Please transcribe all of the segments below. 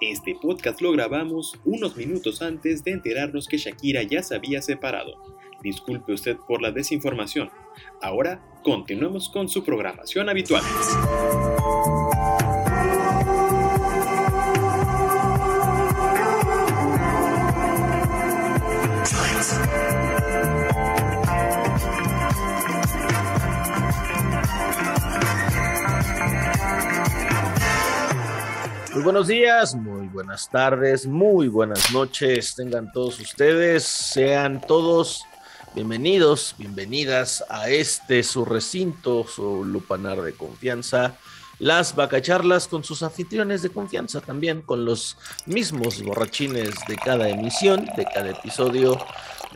Este podcast lo grabamos unos minutos antes de enterarnos que Shakira ya se había separado. Disculpe usted por la desinformación. Ahora continuemos con su programación habitual. Muy buenos días, muy buenas tardes, muy buenas noches. Tengan todos ustedes, sean todos bienvenidos, bienvenidas a este su recinto, su lupanar de confianza. Las vacacharlas con sus anfitriones de confianza también, con los mismos borrachines de cada emisión, de cada episodio,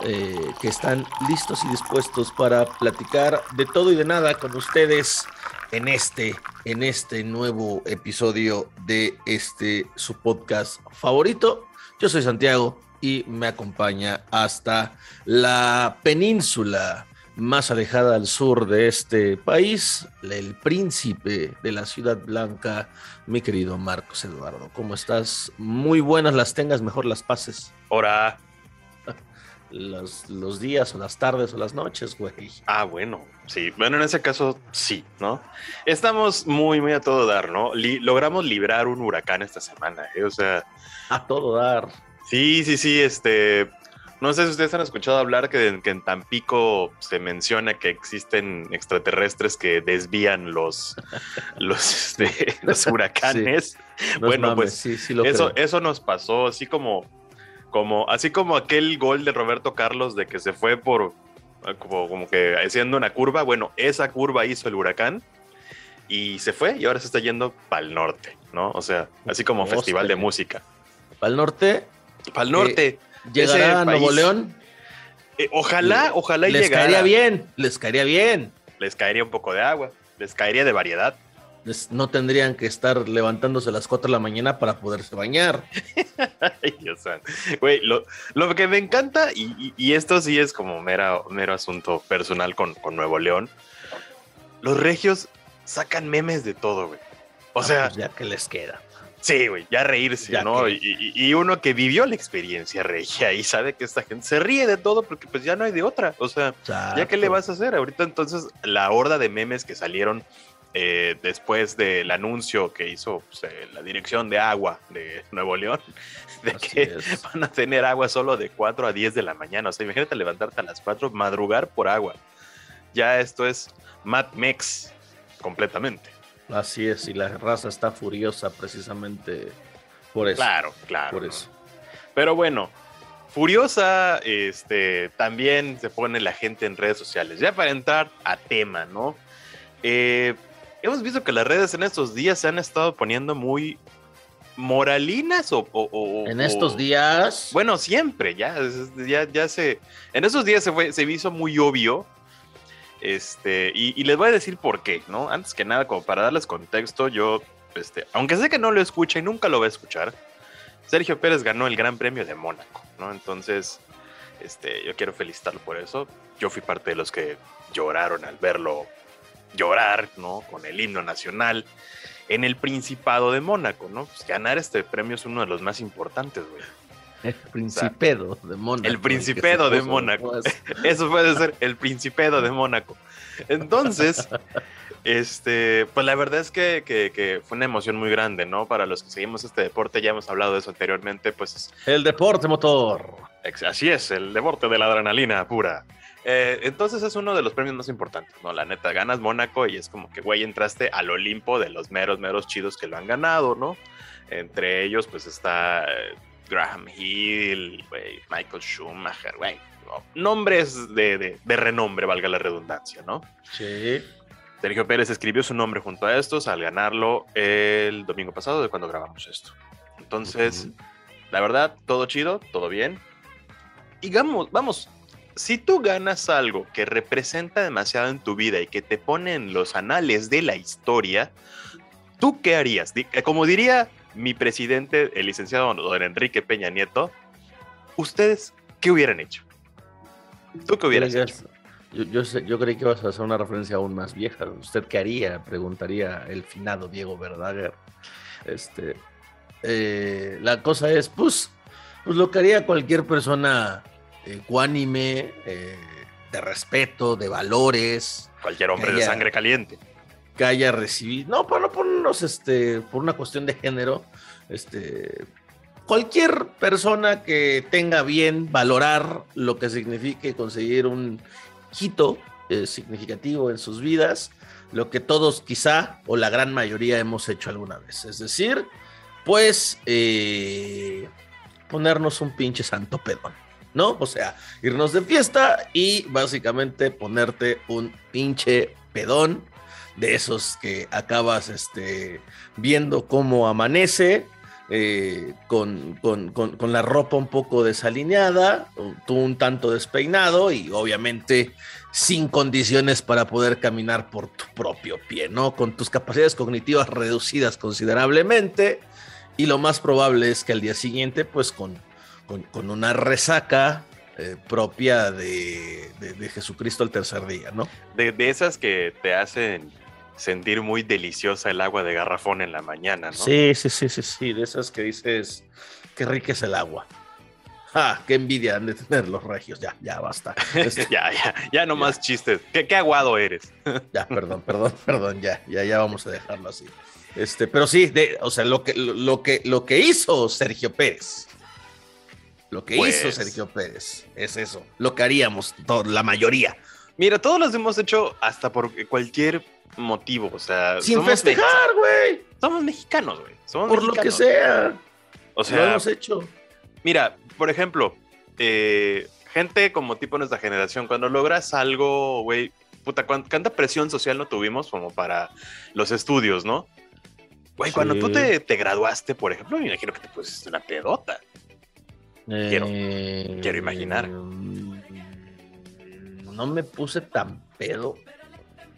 eh, que están listos y dispuestos para platicar de todo y de nada con ustedes en este, en este nuevo episodio de este su podcast favorito. Yo soy Santiago y me acompaña hasta la península más alejada al sur de este país, el príncipe de la Ciudad Blanca, mi querido Marcos Eduardo. ¿Cómo estás? Muy buenas las tengas, mejor las pases. Hola los, los días o las tardes o las noches, güey. Ah, bueno, sí. Bueno, en ese caso, sí, ¿no? Estamos muy, muy a todo dar, ¿no? logramos librar un huracán esta semana, ¿eh? O sea. A todo dar. Sí, sí, sí, este. No sé si ustedes han escuchado hablar que, que, en Tampico se menciona que existen extraterrestres que desvían los, los, este, los huracanes. bueno, pues sí, sí lo eso, eso nos pasó así como como, así como aquel gol de Roberto Carlos de que se fue por como, como que haciendo una curva, bueno, esa curva hizo el huracán y se fue y ahora se está yendo para el norte, ¿no? O sea, así como festival de música. ¿Para el norte? Para el norte. Eh, ¿Llegará a Nuevo León? Eh, ojalá, ojalá y Les caería bien, les caería bien. Les caería un poco de agua, les caería de variedad no tendrían que estar levantándose a las 4 de la mañana para poderse bañar. Ay, Dios Güey, lo, que me encanta, y, esto sí es como mero, mero asunto personal con, Nuevo León, los regios sacan memes de todo, güey. O ah, sea... Pues ya que les queda. Sí, güey, ya reírse, ¿no? Y, uno que vivió la experiencia regia y sabe que esta gente se ríe de todo porque pues ya no hay de otra. O sea, ¿ya qué le vas a hacer? Ahorita entonces la horda de memes que salieron eh, después del anuncio que hizo pues, eh, la dirección de agua de Nuevo León, de que van a tener agua solo de 4 a 10 de la mañana. O sea, imagínate levantarte a las 4, madrugar por agua. Ya esto es Mad Mex completamente. Así es, y la raza está furiosa precisamente por eso. Claro, claro. Por eso. Pero bueno, furiosa, este, también se pone la gente en redes sociales. Ya para entrar a tema, ¿no? Eh, hemos visto que las redes en estos días se han estado poniendo muy moralinas o... en estos días... Bueno, siempre, ya, ya, ya se... En esos días se, fue, se hizo muy obvio. Este, y, les voy a decir por qué, ¿no? Antes que nada, como para darles contexto, yo, este, aunque sé que no lo escucha y nunca lo va a escuchar, Sergio Pérez ganó el Gran Premio de Mónaco, ¿no? Entonces, este, yo quiero felicitarlo por eso. Yo fui parte de los que lloraron al verlo llorar, ¿no? Con el himno nacional en el Principado de Mónaco, ¿no? Pues ganar este premio es uno de los más importantes, güey. El Principedo de Mónaco. El Principedo de Mónaco. Eso puede ser el Principedo de Mónaco. Entonces, este, pues la verdad es que, que, fue una emoción muy grande, ¿no? Para los que seguimos este deporte, ya hemos hablado de eso anteriormente, pues... El deporte motor. Así es, el deporte de la adrenalina pura. Eh, entonces es uno de los premios más importantes, ¿no? La neta, ganas Mónaco y es como que, güey, entraste al Olimpo de los meros, meros chidos que lo han ganado, ¿no? Entre ellos, pues está eh, Graham Hill, güey, Michael Schumacher, güey. Nombres de, de, renombre, valga la redundancia, ¿no? Sí. Sergio Pérez escribió su nombre junto a estos al ganarlo el domingo pasado de cuando grabamos esto. Entonces, la verdad, todo chido, todo bien. Y vamos, vamos, si tú ganas algo que representa demasiado en tu vida y que te pone en los anales de la historia, ¿tú qué harías? Eh, como diría mi presidente, el licenciado don Enrique Peña Nieto, ¿ustedes qué hubieran hecho? ¿Tú qué hubieras hecho? Yo, yo, sé- yo creí que ibas a hacer una referencia aún más vieja. ¿Usted qué haría? Preguntaría el finado Diego Verdaguer. Este, eh, la cosa es, pues, pues lo que haría cualquier persona ecuánime, eh, de respeto, de valores, Cualquier hombre de sangre caliente. que haya recibido, no, para no ponernos este, por una cuestión de género, este, cualquier persona que tenga bien valorar lo que signifique conseguir un hito eh, significativo en sus vidas, lo que todos quizá o la gran mayoría hemos hecho alguna vez, es decir, pues eh, ponernos un pinche santo pedón. ¿No? O sea, irnos de fiesta y básicamente ponerte un pinche pedón de esos que acabas este, viendo cómo amanece, eh, con, con- con- con la ropa un poco desalineada, tú un tanto despeinado y obviamente sin condiciones para poder caminar por tu propio pie, ¿no? Con tus capacidades cognitivas reducidas considerablemente y lo más probable es que al día siguiente, pues con, con, con una resaca eh, propia de, de- de Jesucristo el tercer día, ¿no? De, de esas que te hacen sentir muy deliciosa el agua de garrafón en la mañana, ¿no? Sí, sí, sí, sí, sí, de esas que dices, qué rica es el agua. ¡Ja! ¡Qué envidia han de tener los regios! Ya, ya basta. Este, ya, ya, ya no más chistes. ¿Qué, qué aguado eres? ya, perdón, perdón, perdón, ya, ya, ya vamos a dejarlo así. Este, pero sí, de, o sea, lo que, lo, lo que, lo que hizo Sergio Pérez, lo que Pues- hizo Sergio Pérez es eso, lo que haríamos to- la mayoría, Mira, todos los hemos hecho hasta por cualquier motivo. O sea, sin somos festejar, güey, somos mexicanos, güey. Somos por lo que mexicanos. sea, O lo sea, hemos hecho. Mira, por ejemplo, eh, gente como tipo nuestra generación, cuando logras algo, güey, puta, cuán- ¿cuánta presión social no tuvimos como para los estudios, no? Güey, cuando tú te, te graduaste, por ejemplo, me imagino que te pusiste una pedota. Quiero- Eh, quiero imaginar. mm, No me puse tan pedo,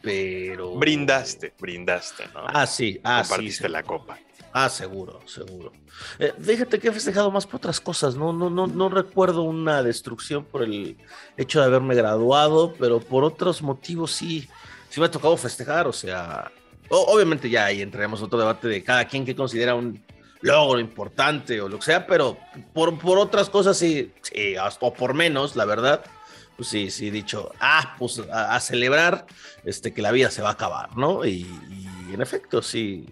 pero. Brindaste, brindaste, ¿no? Ah, sí, ah, sí. Compartiste sí. la copa. Ah, seguro, seguro. Eh, fíjate que he festejado más por otras cosas, ¿no? No, no, no recuerdo una destrucción por el hecho de haberme graduado, pero por otros motivos sí, sí me ha tocado festejar, o sea, o- obviamente ya ahí entraremos en otro debate de cada quien que considera un logro importante o lo que sea, pero por, por otras cosas sí, sí, hasta o por menos, la verdad, pues sí, sí dicho, ah, pues a, celebrar este, que la vida se va a acabar, ¿no? Y, y en efecto, sí,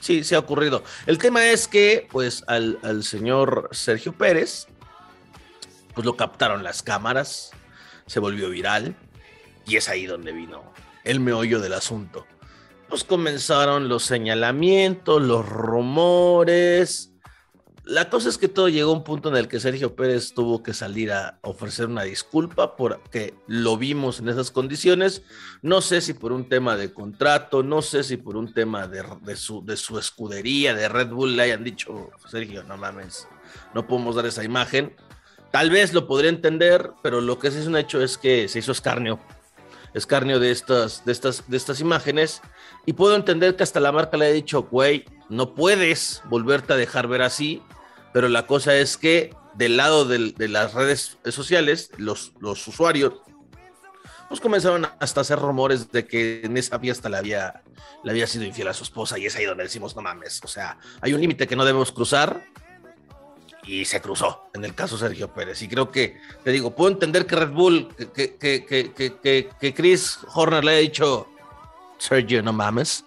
sí, sí ha ocurrido. El tema es que, pues, al, al señor Sergio Pérez, pues lo captaron las cámaras, se volvió viral, y es ahí donde vino el meollo del asunto. Pues comenzaron los señalamientos, los rumores. La cosa es que todo llegó a un punto en el que Sergio Pérez tuvo que salir a ofrecer una disculpa porque lo vimos en esas condiciones. No sé si por un tema de contrato, no sé si por un tema de, de su, de su escudería, de Red Bull, le hayan dicho, Sergio, no mames, no podemos dar esa imagen. Tal vez lo podría entender, pero lo que sí es un hecho es que se hizo escarnio, escarnio de estas, de estas, de estas imágenes. Y puedo entender que hasta la marca le ha dicho, güey, no puedes volverte a dejar ver así, pero la cosa es que del lado de las redes sociales, los, los usuarios, pues comenzaron hasta a hacer rumores de que en esa fiesta le había, le había sido infiel a su esposa y es ahí donde decimos, no mames, o sea, hay un límite que no debemos cruzar y se cruzó en el caso Sergio Pérez. Y creo que, te digo, puedo entender que Red Bull, que, que, que, que, Chris Horner le haya dicho, Sergio, no mames.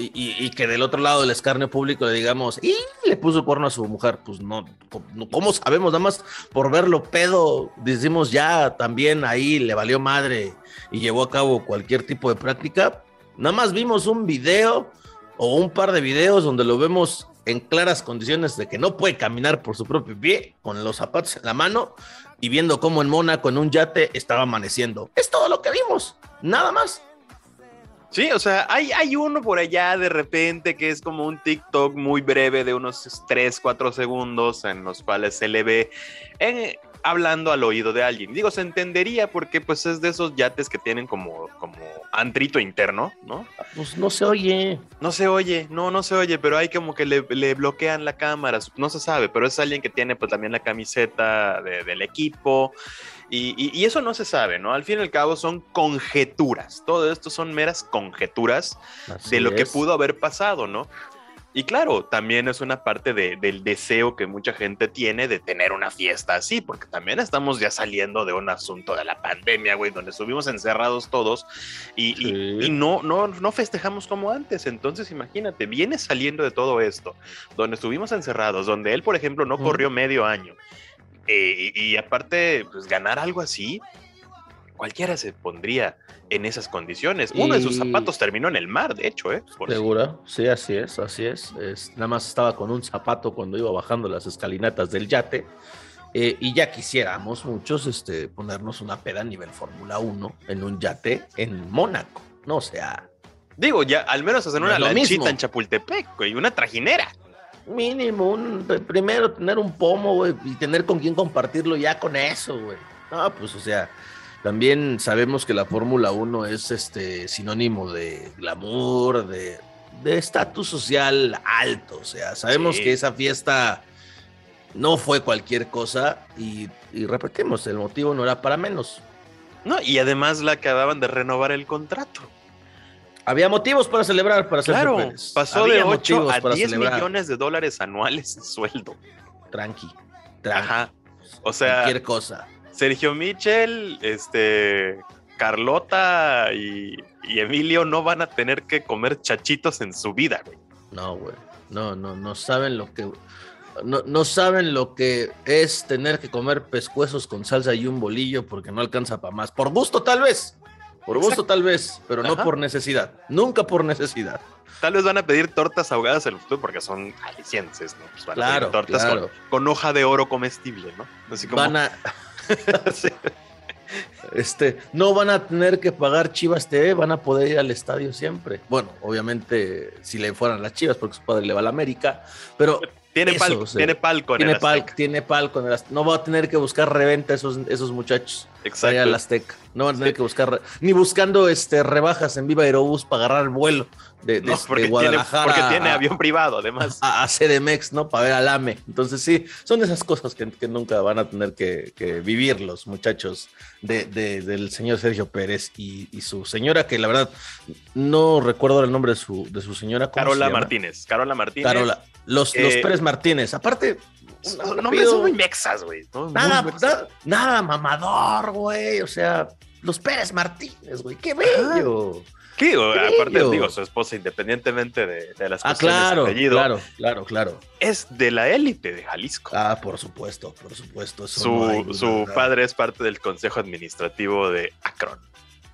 Y, que del otro lado del escarnio público le digamos, y le puso cuerno a su mujer, pues no, no- ¿cómo sabemos? Nada más por verlo pedo, decimos ya también ahí le valió madre y llevó a cabo cualquier tipo de práctica. Nada más vimos un video o un par de videos donde lo vemos en claras condiciones de que no puede caminar por su propio pie, con los zapatos en la mano y viendo cómo en Mónaco en un yate estaba amaneciendo. Es todo lo que vimos, nada más. Sí, o sea, hay, hay uno por allá de repente que es como un TikTok muy breve de unos 3, 4 segundos en los cuales se le ve en- hablando al oído de alguien. Digo, se entendería porque pues es de esos yates que tienen como, como antrito interno, ¿no? Pues no se oye. No se oye, no, no se oye, pero hay como que le, le bloquean la cámara, no se sabe, pero es alguien que tiene pues también la camiseta de- del equipo Y, eso no se sabe, ¿no? Al fin y al cabo son conjeturas. Todo esto son meras conjeturas de lo que pudo haber pasado, ¿no? Y claro, también es una parte del deseo que mucha gente tiene de tener una fiesta así, porque también estamos ya saliendo de un asunto de la pandemia, güey, donde estuvimos encerrados todos y, no, no, no festejamos como antes. Entonces, imagínate, viene saliendo de todo esto, donde estuvimos encerrados, donde él, por ejemplo, no corrió medio año. Eh, y, y aparte, pues ganar algo así, cualquiera se pondría en esas condiciones. Uno de sus zapatos terminó en el mar, de hecho, ¿eh? Seguro, sí, así es, así es. Nada más estaba con un zapato cuando iba bajando las escalinatas del yate. Eh, y ya quisiéramos muchos este, ponernos una peda a nivel Fórmula 1 en un yate en Mónaco, ¿no? O sea. Digo, ya al menos hacer una lanchita en Chapultepec, güey, una trajinera. Mínimo, un, primero tener un pomo, güey, y tener con quién compartirlo ya con eso, güey. No, pues, o sea, también sabemos que la Fórmula 1 es este sinónimo de glamour, de estatus social alto. O sea, sabemos que esa fiesta no fue cualquier cosa y, repetimos, el motivo no era para menos. No, y además la acababan de renovar el contrato. Había motivos para celebrar, para Claro, pasó de 8 a 10 millones de dólares anuales de sueldo. Tranqui, tranqui. Ajá. O sea, cualquier cosa. Sergio Michel, este, Carlota y, Emilio no van a tener que comer chachitos en su vida, güey. No, güey. No, no, no saben lo que. No, no, saben lo que es tener que comer pescuezos con salsa y un bolillo porque no alcanza para más. Por gusto, tal vez. Por gusto, tal vez, pero no por necesidad. Nunca por necesidad. Tal vez van a pedir tortas ahogadas en el futuro porque son alicienses, ¿no? Pues van a pedir tortas Con, hoja de oro comestible, ¿no? Así como... Van a. Este, no van a tener que pagar Chivas TV, van a poder ir al estadio siempre. Bueno, obviamente, si le fueran las Chivas, porque su padre le va a la América, pero. Tiene, palco, tiene palco en tiene el Tiene palco en el No va a tener que buscar reventa esos, esos muchachos. Exacto. Azteca. No van a tener que buscar, ni buscando este, rebajas en Viva Aerobús para agarrar vuelo de, Guadalajara. porque tiene avión privado, además. A, CDMX, ¿no? Para ver al AME. Entonces, sí, son esas cosas que, nunca van a tener que, vivir los muchachos de, del señor Sergio Pérez y, su señora, que la verdad no recuerdo el nombre de su, de su señora. Carola Martínez. Carola Martínez. Carola. Los, los Pérez Martínez. Aparte, no me son muy mexas, güey. Nada, nada, mamador, güey. O sea, los Pérez Martínez, güey. Qué bello. ¿Qué? Aparte, digo, su esposa, independientemente de, de las ah, claro, apellido, claro, claro, claro. Es de la élite de Jalisco. Ah, por supuesto, por supuesto. su, su padre es parte del consejo administrativo de Akron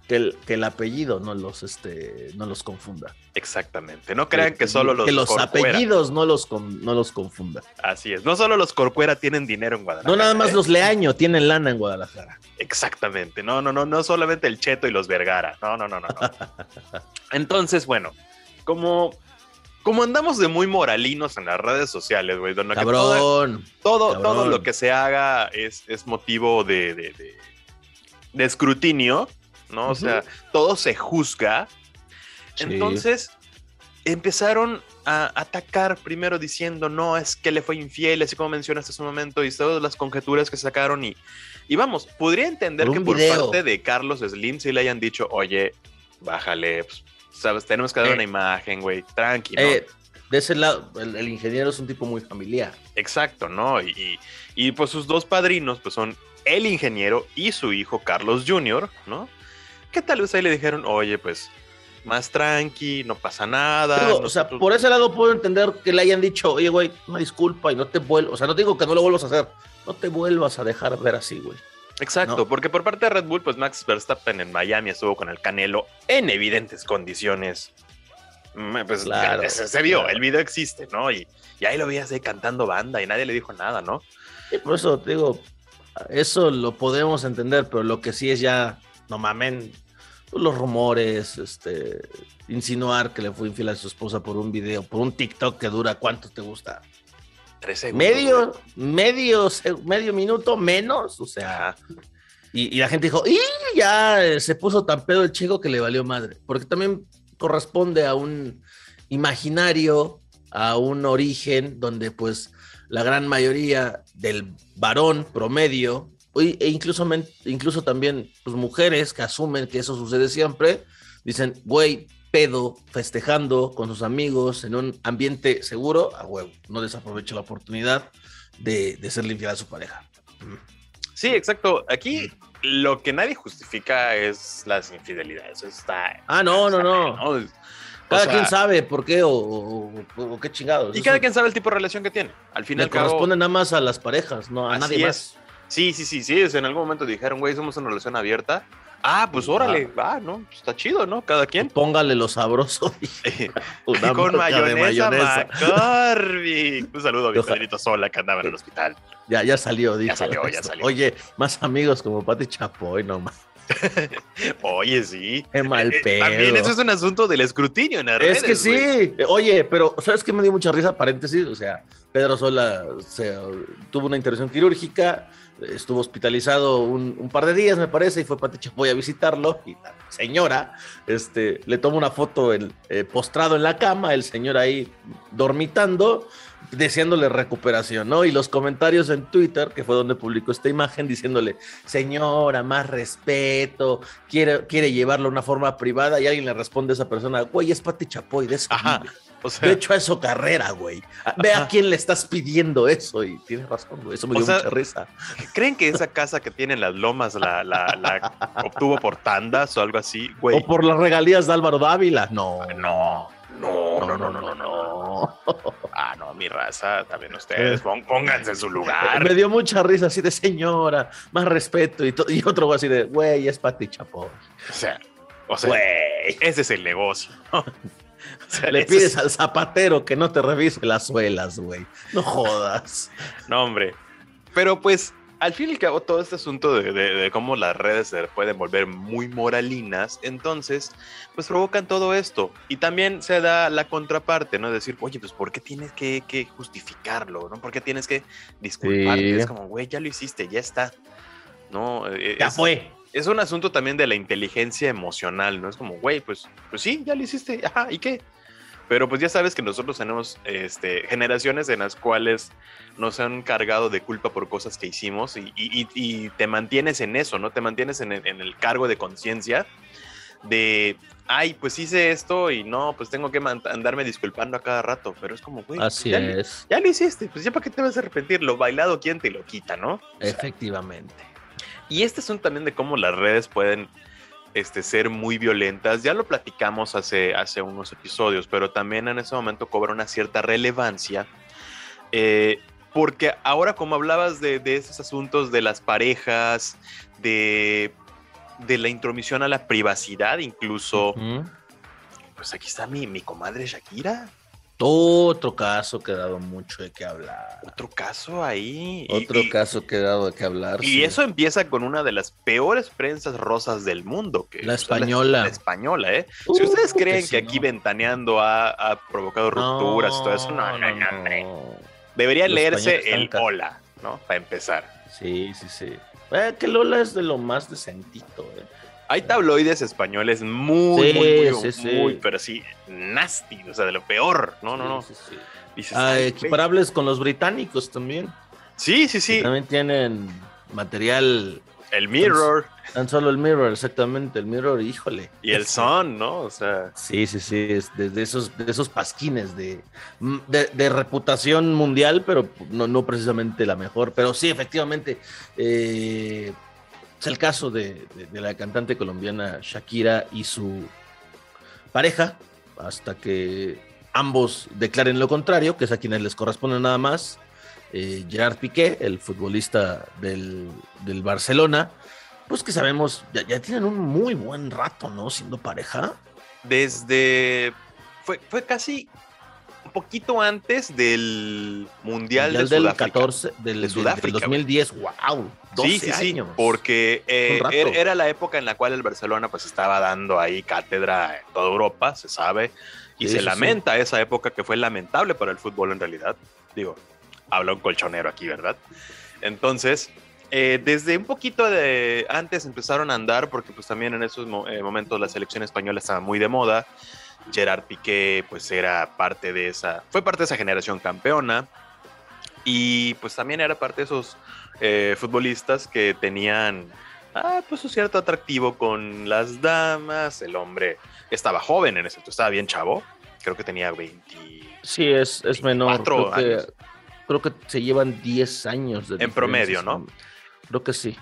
que el, que el apellido no los, este, no los confunda. Exactamente. No crean que, solo los Que los apellidos no los, no los confunda. Así es. No solo los Corcuera tienen dinero en Guadalajara. No, nada más ¿eh? los Leaño tienen lana en Guadalajara. Exactamente. No, no, no, no solamente el Cheto y los Vergara. No, no, no, no. Entonces, bueno, como como andamos de muy moralinos en las redes sociales, güey, donde cabrón, todo, todo, lo que se haga es, es motivo de, de, de, escrutinio. ¿No? O sea, todo se juzga. Entonces empezaron a atacar primero diciendo, no, es que le fue infiel, así como mencionaste hace un momento, y todas las conjeturas que sacaron. Y, y vamos, podría entender que por parte de Carlos Slim sí le hayan dicho, oye, bájale, pues, sabes, tenemos que dar eh. una imagen, güey, tranquilo. Eh, de ese lado, el, ingeniero es un tipo muy familiar. Exacto, ¿no? Y, y, y, pues sus dos padrinos, pues son el ingeniero y su hijo Carlos Jr., ¿no? Que tal vez ahí le dijeron, oye, pues más tranqui, no pasa nada. o sea, por ese lado puedo entender que le hayan dicho, oye, güey, una disculpa y no te vuelvo, o sea, no digo que no lo vuelvas a hacer, no te vuelvas a dejar ver así, güey. Exacto, porque por parte de Red Bull, pues Max Verstappen en Miami estuvo con el Canelo en evidentes condiciones. Mm, pues claro, se, vio, el video existe, ¿no? Y, y ahí lo veías ahí cantando banda y nadie le dijo nada, ¿no? Y por eso te digo, eso lo podemos entender, pero lo que sí es ya, no mamen, los rumores, este, insinuar que le fue infiel a su esposa por un video, por un TikTok que dura, ¿cuánto te gusta? Tres segundos. Medio, medio, medio minuto menos, o sea. Y, la gente dijo, y ya se puso tan pedo el chico que le valió madre. Porque también corresponde a un imaginario, a un origen donde pues la gran mayoría del varón promedio e incluso, incluso también pues, mujeres que asumen que eso sucede siempre, dicen, güey, pedo, festejando con sus amigos en un ambiente seguro, a huevo, no desaprovecha la oportunidad de, de ser infiel a su pareja. Sí, exacto. Aquí lo que nadie justifica es las infidelidades. está. Ah, no, no, no. Cada quien sabe por qué o, qué chingados. Y cada quien sabe el tipo de relación que tiene. Al final. Le corresponde nada más a las parejas, no a nadie más. Sí, sí, sí, sí. En algún momento dijeron, güey, somos una relación abierta. Ah, pues órale, va, ¿no? Pues está chido, ¿no? Cada quien. Póngale lo sabroso. con mayonesa, Un saludo a mi Pedrito Sola que andaba en el hospital. Ya, ya salió, dice. Ya salió, ya salió. Oye, más amigos como Pati Chapoy, no más. Oye, sí. Qué mal eh, eh, pedo. También eso es un asunto del escrutinio en las Es que sí. Oye, pero ¿sabes qué me dio mucha risa? Paréntesis, o sea, Pedro Sola tuvo una intervención quirúrgica estuvo hospitalizado un, par de días, me parece, y fue Pati Chapoy a visitarlo. Y la señora este, le toma una foto el, eh, postrado en la cama, el señor ahí dormitando, deseándole recuperación, ¿no? Y los comentarios en Twitter, que fue donde publicó esta imagen, diciéndole, señora, más respeto, quiere, quiere llevarlo de una forma privada, y alguien le responde a esa persona, güey, es Pati Chapoy, de eso. O sea, de hecho, a eso carrera, güey. Ve a quién le estás pidiendo eso. Y tienes razón, güey. Eso me dio mucha risa. ¿Creen que esa casa que tiene en las lomas la, la, obtuvo por tandas o algo así, güey? O por las regalías de Álvaro Dávila. No. No. No, no, no, no, no, Ah, no, mi raza, también ustedes, pónganse en su lugar. Me dio mucha risa así de señora, más respeto y, y otro así de, güey, es Pati Chapo. O sea, o sea, güey, ese es el negocio. Le pides al zapatero que no te revise las suelas, güey. No jodas. No, hombre. Pero pues, al fin y al cabo, todo este asunto de, cómo las redes se pueden volver muy moralinas, entonces, pues provocan todo esto. Y también se da la contraparte, ¿no? Decir, oye, pues, ¿por qué tienes que, justificarlo? ¿No? ¿Por qué tienes que disculparte? Es como, güey, ya lo hiciste, ya está. No, eh, ya fue es un asunto también de la inteligencia emocional, ¿no? Es como, güey, pues, pues sí, ya lo hiciste, ajá, ¿y qué? Pero pues ya sabes que nosotros tenemos este, generaciones en las cuales nos han cargado de culpa por cosas que hicimos y, te mantienes en eso, ¿no? Te mantienes en el, cargo de conciencia de, ay, pues hice esto y no, pues tengo que andarme disculpando a cada rato, pero es como, güey, así ya, es. Ya lo hiciste, pues ya para qué te vas a arrepentir, lo bailado, ¿quién te lo quita, no? Efectivamente. Y este son también de cómo las redes pueden este, ser muy violentas. Ya lo platicamos hace, hace unos episodios, pero también en ese momento cobra una cierta relevancia. Eh, porque ahora como hablabas de, de, esos asuntos de las parejas, de, de la intromisión a la privacidad incluso, pues aquí está mi, mi comadre Shakira. Otro caso que ha dado mucho de qué hablar. Otro caso ahí. Otro caso que ha dado de qué hablar. Y eso empieza con una de las peores prensas rosas del mundo. Que la española. La, española, ¿eh? si ustedes creen que, aquí ventaneando ha, provocado rupturas y todo eso, no, no, no, Debería leerse el Hola, ¿no? Para empezar. Sí, sí, sí. Eh, que Lola es de lo más decentito, ¿eh? Hay tabloides españoles muy, muy, muy, muy, pero sí, nasty, o sea, de lo peor. No, no, no. ah, equiparables con los británicos también. Sí, sí, sí. También tienen material. El Mirror. Tan, solo el Mirror, exactamente, el Mirror, híjole. Y el Sun, ¿no? O sea. Sí, sí, sí, es de, esos, de esos pasquines de, de, reputación mundial, pero no, no precisamente la mejor. Pero sí, efectivamente, eh, el caso de, la cantante colombiana Shakira y su pareja, hasta que ambos declaren lo contrario, que es a quienes les corresponde nada más. Eh, Gerard Piqué, el futbolista del, Barcelona, pues que sabemos, ya, ya, tienen un muy buen rato, ¿no? Siendo pareja. Desde. Fue, fue casi poquito antes del Mundial, del del 14, del, de Sudáfrica. 2010, wow. 12 sí, sí, sí, porque eh, er, era la época en la cual el Barcelona pues estaba dando ahí cátedra en toda Europa, se sabe, y se lamenta esa época que fue lamentable para el fútbol en realidad. Digo, habla un colchonero aquí, ¿verdad? Entonces, eh, desde un poquito de antes empezaron a andar, porque pues también en esos eh, momentos la selección española estaba muy de moda. Gerard Piqué pues era parte de esa, fue parte de esa generación campeona. Y pues también era parte de esos eh, futbolistas que tenían ah, pues un cierto atractivo con las damas. El hombre estaba joven en ese momento, estaba bien chavo. Creo que tenía 20. Sí, es, es menor. Creo que, creo que se llevan 10 años de En promedio, ¿no? Creo que sí.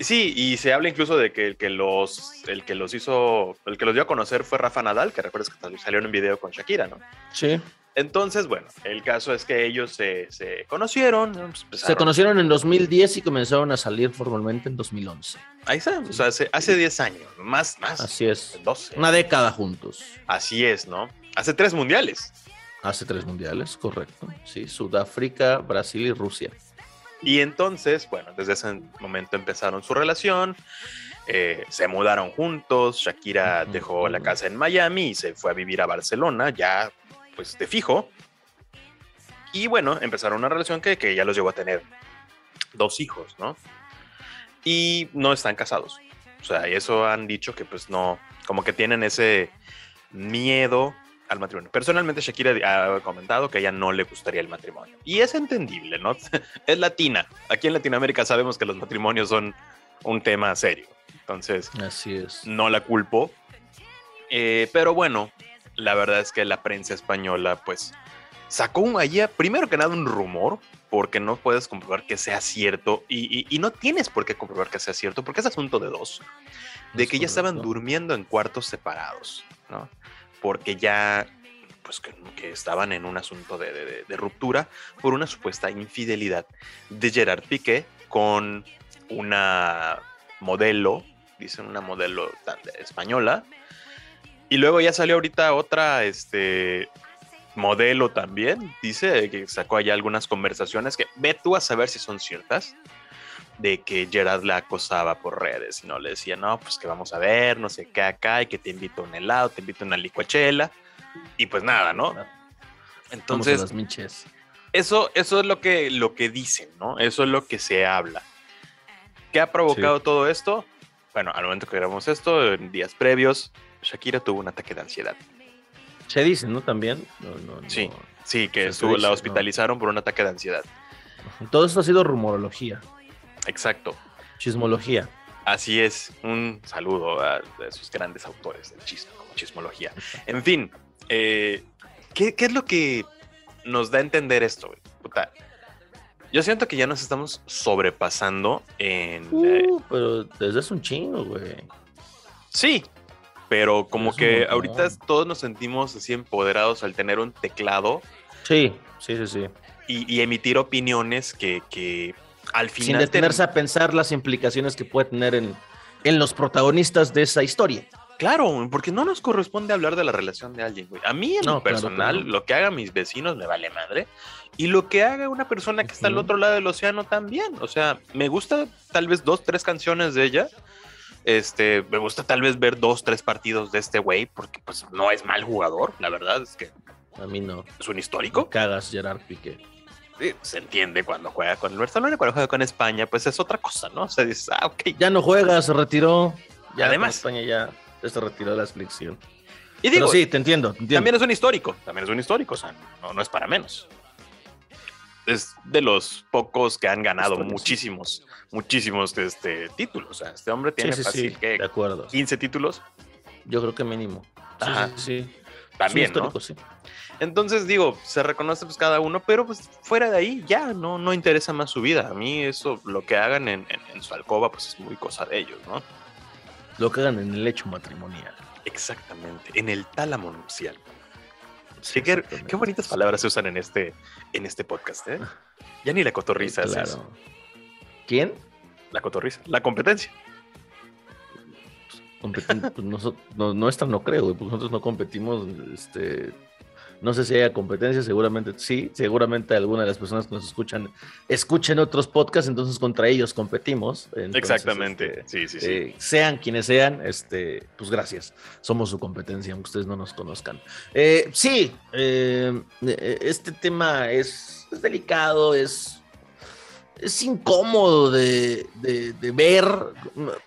Sí, y se habla incluso de que el que los, el que los hizo, el que los dio a conocer fue Rafa Nadal, que recuerdas que salió en un video con Shakira, ¿no? Sí. Entonces, bueno, el caso es que ellos se, se conocieron. pues, Se conocieron en 2010 y comenzaron a salir formalmente en 2011. Ahí está, o sea, hace, hace 10 años, más, más. Así es. 12. Una década juntos. Así es, ¿no? Hace tres mundiales. Hace tres mundiales, correcto. Sí, Sudáfrica, Brasil y Rusia. Y entonces, bueno, desde ese momento empezaron su relación. eh, se mudaron juntos. Shakira dejó la casa en Miami y se fue a vivir a Barcelona, ya pues de fijo. Y bueno, empezaron una relación que, que ya los llevó a tener dos hijos, ¿no? Y no están casados. O sea, y eso han dicho que pues no, como que tienen ese miedo al matrimonio. Personalmente Shakira ha comentado que a ella no le gustaría el matrimonio. Y es entendible, ¿no? es latina. Aquí en Latinoamérica sabemos que los matrimonios son un tema serio. Entonces, Así es. no la culpo. Eh, pero bueno, la verdad es que la prensa española, pues, sacó un, allí, primero que nada, un rumor, porque no puedes comprobar que sea cierto, y, y- y no tienes por qué comprobar que sea cierto, porque es asunto de dos, de Es que ya estaban correcto. durmiendo en cuartos separados, ¿no? Porque ya, pues, que, estaban en un asunto de, de- ruptura por una supuesta infidelidad de Gerard Piqué con una modelo, dicen una modelo española, y luego ya salió ahorita otra, este, modelo también, dice que sacó allá algunas conversaciones que ve tú a saber si son ciertas, de que Gerard la acosaba por redes y no le decía, no, pues que vamos a ver, no sé qué acá, y que te invito a un helado, te invito a una licuachela, y pues nada, ¿no? Entonces, eso, eso es lo que, lo que dicen, ¿no? Eso es lo que se habla. ¿Qué ha provocado todo esto? Bueno, al momento que grabamos esto, en días previos, Shakira tuvo un ataque de ansiedad. Se dice, ¿no? También. No, no, no. Sí. Sí, que dice, la hospitalizaron por un ataque de ansiedad. Todo esto ha sido rumorología, Exacto. chismología. Así es. Un saludo a esos grandes autores del chisme, como chismología. En fin, eh, ¿qué, qué es lo que nos da a entender esto? güey? Puta, yo siento que ya nos estamos sobrepasando en... eh, Uh, pero desde hace un chingo, güey. Sí, pero como Es que ahorita todos nos sentimos así empoderados al tener un teclado Sí, sí, sí, sí. y, y emitir opiniones que, que al Sin detenerse a pensar las implicaciones que puede tener en, en los protagonistas de esa historia. Claro, porque no nos corresponde hablar de la relación de alguien, güey. A mí en No, lo claro personal, lo que hagan mis vecinos me vale madre. Y lo que haga una persona que está al otro lado del océano también. O sea, me gusta tal vez dos, tres canciones de ella. Este, me gusta tal vez ver dos, tres partidos de este güey, porque pues no es mal jugador, la verdad es que A mí no. es un histórico. cagas, Gerard Piqué. Sí, se entiende cuando juega con el Barcelona, cuando juega con España, pues es otra cosa, ¿no? O sea, dices, ah, ok. Ya no juega, se retiró. Ya Además. España ya se retiró de la selección. Y digo, Pero sí, te entiendo, te entiendo. también es un histórico, también es un histórico, o sea, no, no es para menos. Es de los pocos que han ganado muchísimos, muchísimos este, títulos. O sea, este hombre tiene sí, sí, fácil sí, que de acuerdo. 15 títulos Yo creo que mínimo. Ajá. sí, sí. también, Es un ¿no? sí. Entonces digo, se reconoce pues cada uno, pero pues fuera de ahí ya no, no interesa más su vida. A mí eso, lo que hagan en, en- en su alcoba, pues es muy cosa de ellos, ¿no? Lo que hagan en el hecho matrimonial. Exactamente, en el tálamo nupcial. Sí, qué, bonitas palabras se usan en este, en este podcast, ¿eh? Ya ni la cotorriza hace Claro. ¿Quién? La cotorriza, la competencia. Competen- pues noso- no, nuestra no creo, porque nosotros no competimos, este, no sé si haya competencia, seguramente sí, seguramente alguna de las personas que nos escuchan escuchen otros podcasts, entonces contra ellos competimos. entonces, Exactamente. este, Sí, sí, sí. eh, sean quienes sean, este, pues gracias, somos su competencia, aunque ustedes no nos conozcan. Eh, sí, eh, eh, este tema es, es delicado, es es incómodo de, de- ver,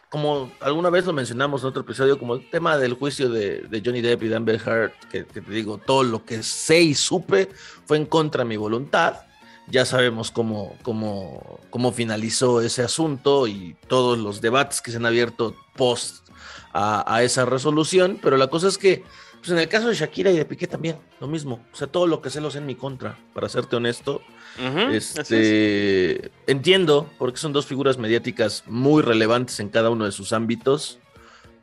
como alguna vez lo mencionamos en otro episodio, como el tema del juicio de, de Johnny Depp y de Amber Heard, que, que te digo, todo lo que sé y supe fue en contra de mi voluntad. ya sabemos cómo, cómo, cómo finalizó ese asunto y todos los debates que se han abierto post a, esa resolución, pero la cosa es que pues en el caso de Shakira y de Piqué también, lo mismo. O sea, todo lo que sé lo sé en mi contra, para serte honesto. Este, entiendo, porque son dos figuras mediáticas muy relevantes en cada uno de sus ámbitos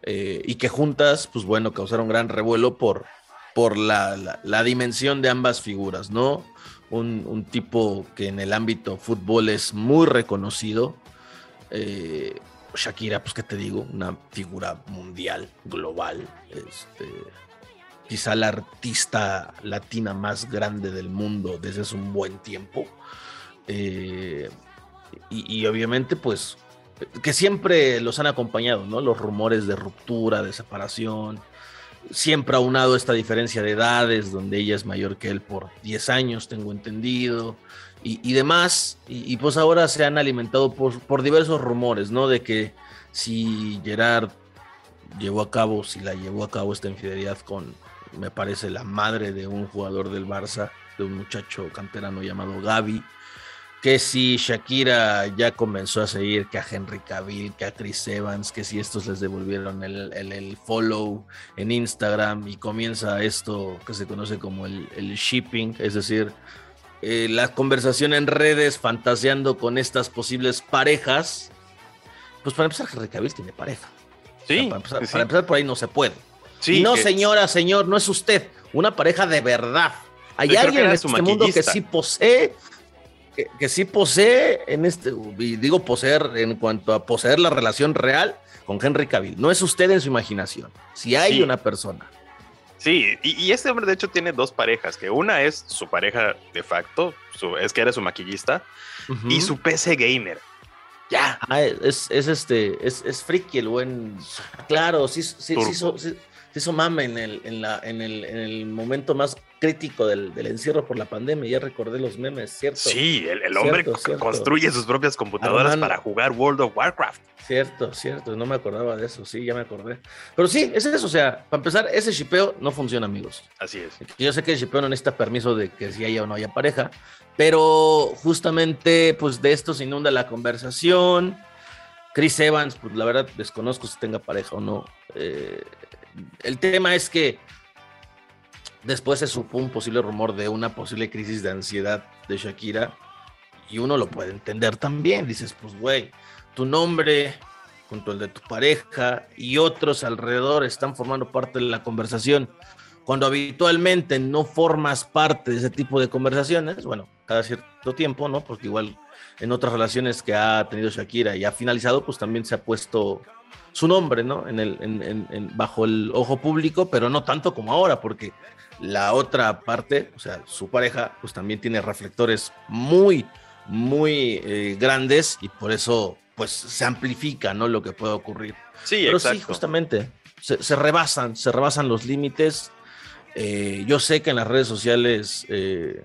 eh, y que juntas, pues bueno, causaron gran revuelo por, por la, la, dimensión de ambas figuras, ¿no? Un, tipo que en el ámbito fútbol es muy reconocido. Eh, Shakira, pues qué te digo, una figura mundial, global, este, quizá la artista latina más grande del mundo desde hace un buen tiempo. Eh, y, obviamente, pues, que siempre los han acompañado, ¿no? Los rumores de ruptura, de separación. Siempre ha unado esta diferencia de edades, donde ella es mayor que él por 10 años, tengo entendido, y, demás. Y, pues ahora se han alimentado por, por diversos rumores, ¿no? De que si Gerard llevó a cabo, si la llevó a cabo esta infidelidad con, me parece, la madre de un jugador del Barça, de un muchacho canterano llamado Gaby, que si Shakira ya comenzó a seguir que a Henry Cavill, que a Chris Evans, que si estos les devolvieron el, el, follow en Instagram y comienza esto que se conoce como el, el shipping, es decir, eh, la conversación en redes fantaseando con estas posibles parejas, pues para empezar, Henry Cavill tiene pareja. Sí, para, empezar, por ahí no se puede. Sí, no, señora, señor, no es usted. Una pareja de verdad. Hay alguien en este mundo que sí posee, que, sí posee en este, y digo poseer en cuanto a poseer la relación real con Henry Cavill. No es usted en su imaginación. Si hay una persona. Sí, y, este hombre de hecho tiene dos parejas, que una es su pareja de facto, es que era su maquillista, y su PC gamer. Ya. Ah, es, este, es, es friki el buen. Claro, sí, sí, sí, hizo mame en el, en, la, en, el, en el momento más crítico del, del, encierro por la pandemia. Ya recordé los memes, ¿cierto? Sí, el, hombre construye sus propias computadoras para jugar World of Warcraft. Cierto, cierto, no me acordaba de eso, sí, ya me acordé. Pero sí, es eso, o sea, para empezar, ese shipeo no funciona, amigos. Así es. Yo sé que el shipeo no necesita permiso de que si haya o no haya pareja, pero justamente, pues de esto se inunda la conversación. Chris Evans, pues la verdad desconozco si tenga pareja o no. Eh, el tema es que después se supo un posible rumor de una posible crisis de ansiedad de Shakira y uno lo puede entender también. Dices, pues güey, tu nombre junto al de tu pareja y otros alrededor están formando parte de la conversación. Cuando habitualmente no formas parte de ese tipo de conversaciones, bueno, cada cierto tiempo, ¿no? Porque igual en otras relaciones que ha tenido Shakira y ha finalizado, pues también se ha puesto su nombre, ¿no? En el, en, bajo el ojo público, pero no tanto como ahora, porque la otra parte, o sea, su pareja, pues también tiene reflectores muy, muy eh, grandes y por eso, pues se amplifica, ¿no? Lo que puede ocurrir. Sí, pero sí, justamente, se, rebasan, se rebasan los límites. Eh, yo sé que en las redes sociales eh,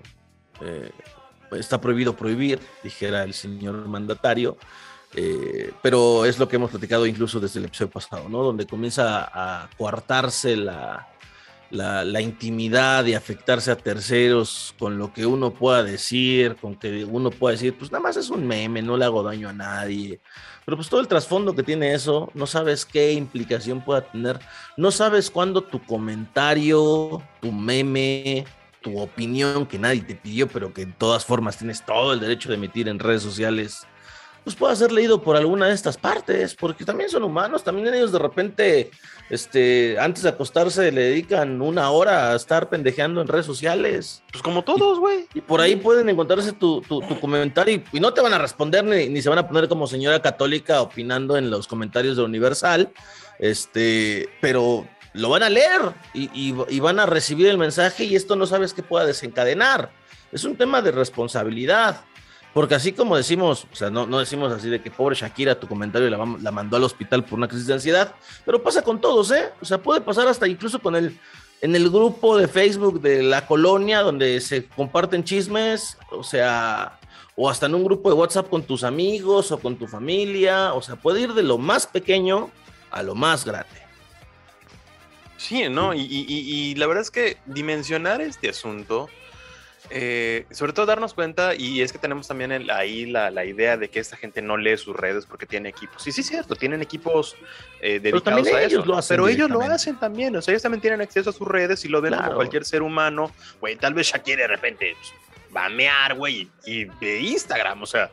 está prohibido prohibir, dijera el señor mandatario, eh, pero es lo que hemos platicado incluso desde el episodio pasado, ¿no? Donde comienza a coartarse la, la, intimidad y afectarse a terceros con lo que uno pueda decir, con que uno pueda decir, pues nada más es un meme, no le hago daño a nadie. Pero pues todo el trasfondo que tiene eso, no sabes qué implicación pueda tener, no sabes cuándo tu comentario, tu meme, tu opinión que nadie te pidió, pero que en todas formas tienes todo el derecho de emitir en redes sociales, pues pueda ser leído por alguna de estas partes, porque también son humanos, también ellos de repente, este, antes de acostarse le dedican una hora a estar pendejeando en redes sociales. Pues como todos, güey. Y, por ahí pueden encontrarse tu, comentario y, no te van a responder ni, se van a poner como señora católica opinando en los comentarios de Universal, este, pero lo van a leer y, y van a recibir el mensaje y esto no sabes qué pueda desencadenar. Es un tema de responsabilidad. Porque así como decimos, o sea, no, no decimos así de que pobre Shakira, tu comentario la, la, mandó al hospital por una crisis de ansiedad, pero pasa con todos, ¿eh? O sea, puede pasar hasta incluso con el, en el grupo de Facebook de la colonia donde se comparten chismes, o sea, o hasta en un grupo de WhatsApp con tus amigos o con tu familia, o sea, puede ir de lo más pequeño a lo más grande. Sí, ¿no? Y, y la verdad es que dimensionar este asunto eh, sobre todo darnos cuenta, y es que tenemos también el- ahí la, la idea de que esta gente no lee sus redes porque tiene equipos. Sí, sí, es cierto, tienen equipos eh, dedicados también a ellos eso. lo hacen pero ellos lo hacen también, o sea, ellos también tienen acceso a sus redes y lo ven como Claro. cualquier ser humano. Güey, tal vez Shakira de repente pues, va a mear, güey, y de Instagram, o sea,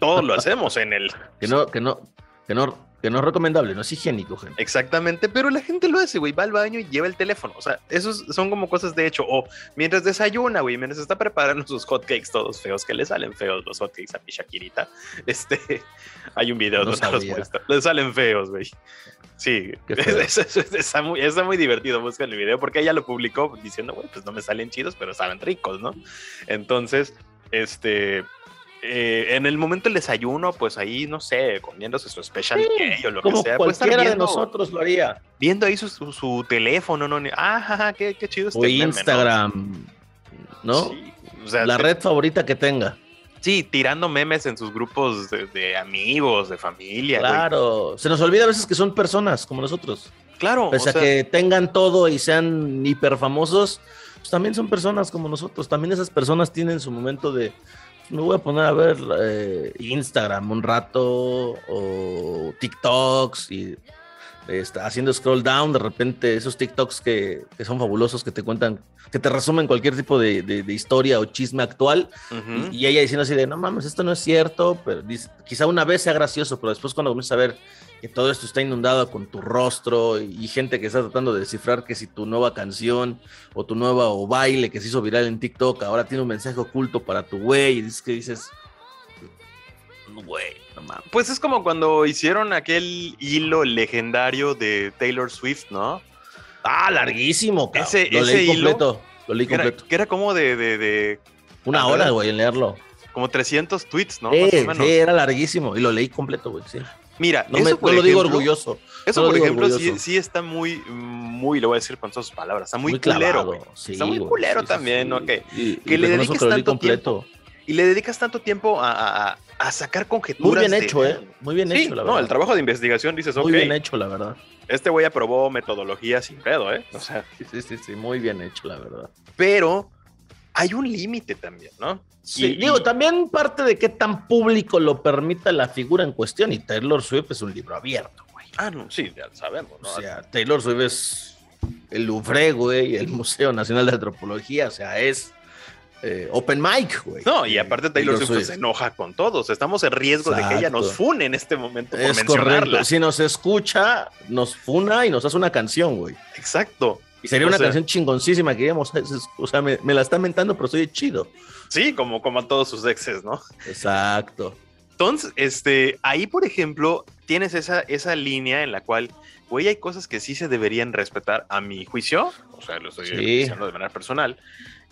todos lo hacemos en el... Que no, que no, que no, que no es recomendable, no es higiénico, gente. Exactamente, pero la gente lo hace, güey, va al baño y lleva el teléfono. O sea, esos son como cosas de hecho. O mientras desayuna, güey, mientras está preparando sus hotcakes todos feos, que le salen feos los hotcakes a mi Shakirita. Este, hay un video No donde los muestra. Le salen feos, güey. Sí, está, muy, está muy divertido, buscan el video, porque ella lo publicó diciendo, güey, pues no me salen chidos, pero saben ricos, ¿no? Entonces, este, eh, en el momento del desayuno, pues ahí, no sé, comiéndose su special Sí, o lo que sea, estar cualquiera de viendo- nosotros lo haría. viendo ahí su, su, su teléfono, ¿no? Ni- Ah, qué, qué chido este O meme. Instagram, ¿no? Sí, o sea, La te- red favorita que tenga. Sí, tirando memes en sus grupos de, de amigos, de familia. güey. Claro. Se nos olvida a veces que son personas como nosotros. Claro. Pese o sea, a que tengan todo y sean hiper famosos, pues también son personas como nosotros. También esas personas tienen su momento de. Me voy a poner a ver eh, Instagram un rato o TikToks y está haciendo scroll down. De repente, esos TikToks que, que son fabulosos, que te cuentan, que te resumen cualquier tipo de, de- de historia o chisme actual. ujú. Y, y ella diciendo así de, no mames, esto no es cierto, pero dice, quizá una vez sea gracioso, pero después cuando comienzas a ver que todo esto está inundado con tu rostro y, y gente que está tratando de descifrar que si tu nueva canción o tu nueva o baile que se hizo viral en TikTok ahora tiene un mensaje oculto para tu güey, y dices que dices, güey, no mames. Pues es como cuando hicieron aquel hilo legendario de Taylor Swift, ¿no? Ah, larguísimo, cabrón. Ese- lo ese leí hilo- completo, lo leí Que era, completo. que era como de, de- de Una ah, hora, ¿verdad? güey, en leerlo. como 300 tweets, ¿no? sí, era larguísimo y lo leí completo, güey, sí. Mira, No, eso me, por no lo digo orgulloso. Eso, No por ejemplo, sí, está muy, muy, lo voy a decir con todas sus palabras, está muy, Muy culero, clavado, sí, Está muy culero sí, también. ¿no? Que, Y- que y le dediques tanto completo. Y le dedicas tanto tiempo a, a- a- sacar conjeturas. Muy bien de- hecho, ¿eh? Muy bien Sí, hecho, la no, verdad. el trabajo de investigación dices, ok, Muy bien hecho, la verdad. este güey aprobó metodología sin pedo, ¿eh? O sea, Sí, sí, sí, sí, muy bien hecho, la verdad. pero hay un límite también, ¿no? Sí, Y- digo, y- también parte de qué tan público lo permita la figura en cuestión. Y Taylor Swift es un libro abierto, güey. Ah, no, sí, ya sabemos, ¿no? O sea, Taylor Swift es el Louvre, güey, el Museo Nacional de Antropología. O sea, es eh, open mic, güey. no, y aparte Taylor, Swift, se enoja con todos. Estamos en riesgo de que ella nos fune en este momento por Es mencionarla. correcto. Si nos escucha, nos funa y nos hace una canción, güey. Exacto. Y sería O una sea- canción chingoncísima que es- o sea, me, me la está mentando, pero soy chido. Sí, como, como a todos sus exes, ¿no? Exacto. Entonces, este, ahí, por ejemplo, tienes esa, esa línea en la cual, güey, hay cosas que sí se deberían respetar a mi juicio, o sea, lo estoy Sí. diciendo de manera personal,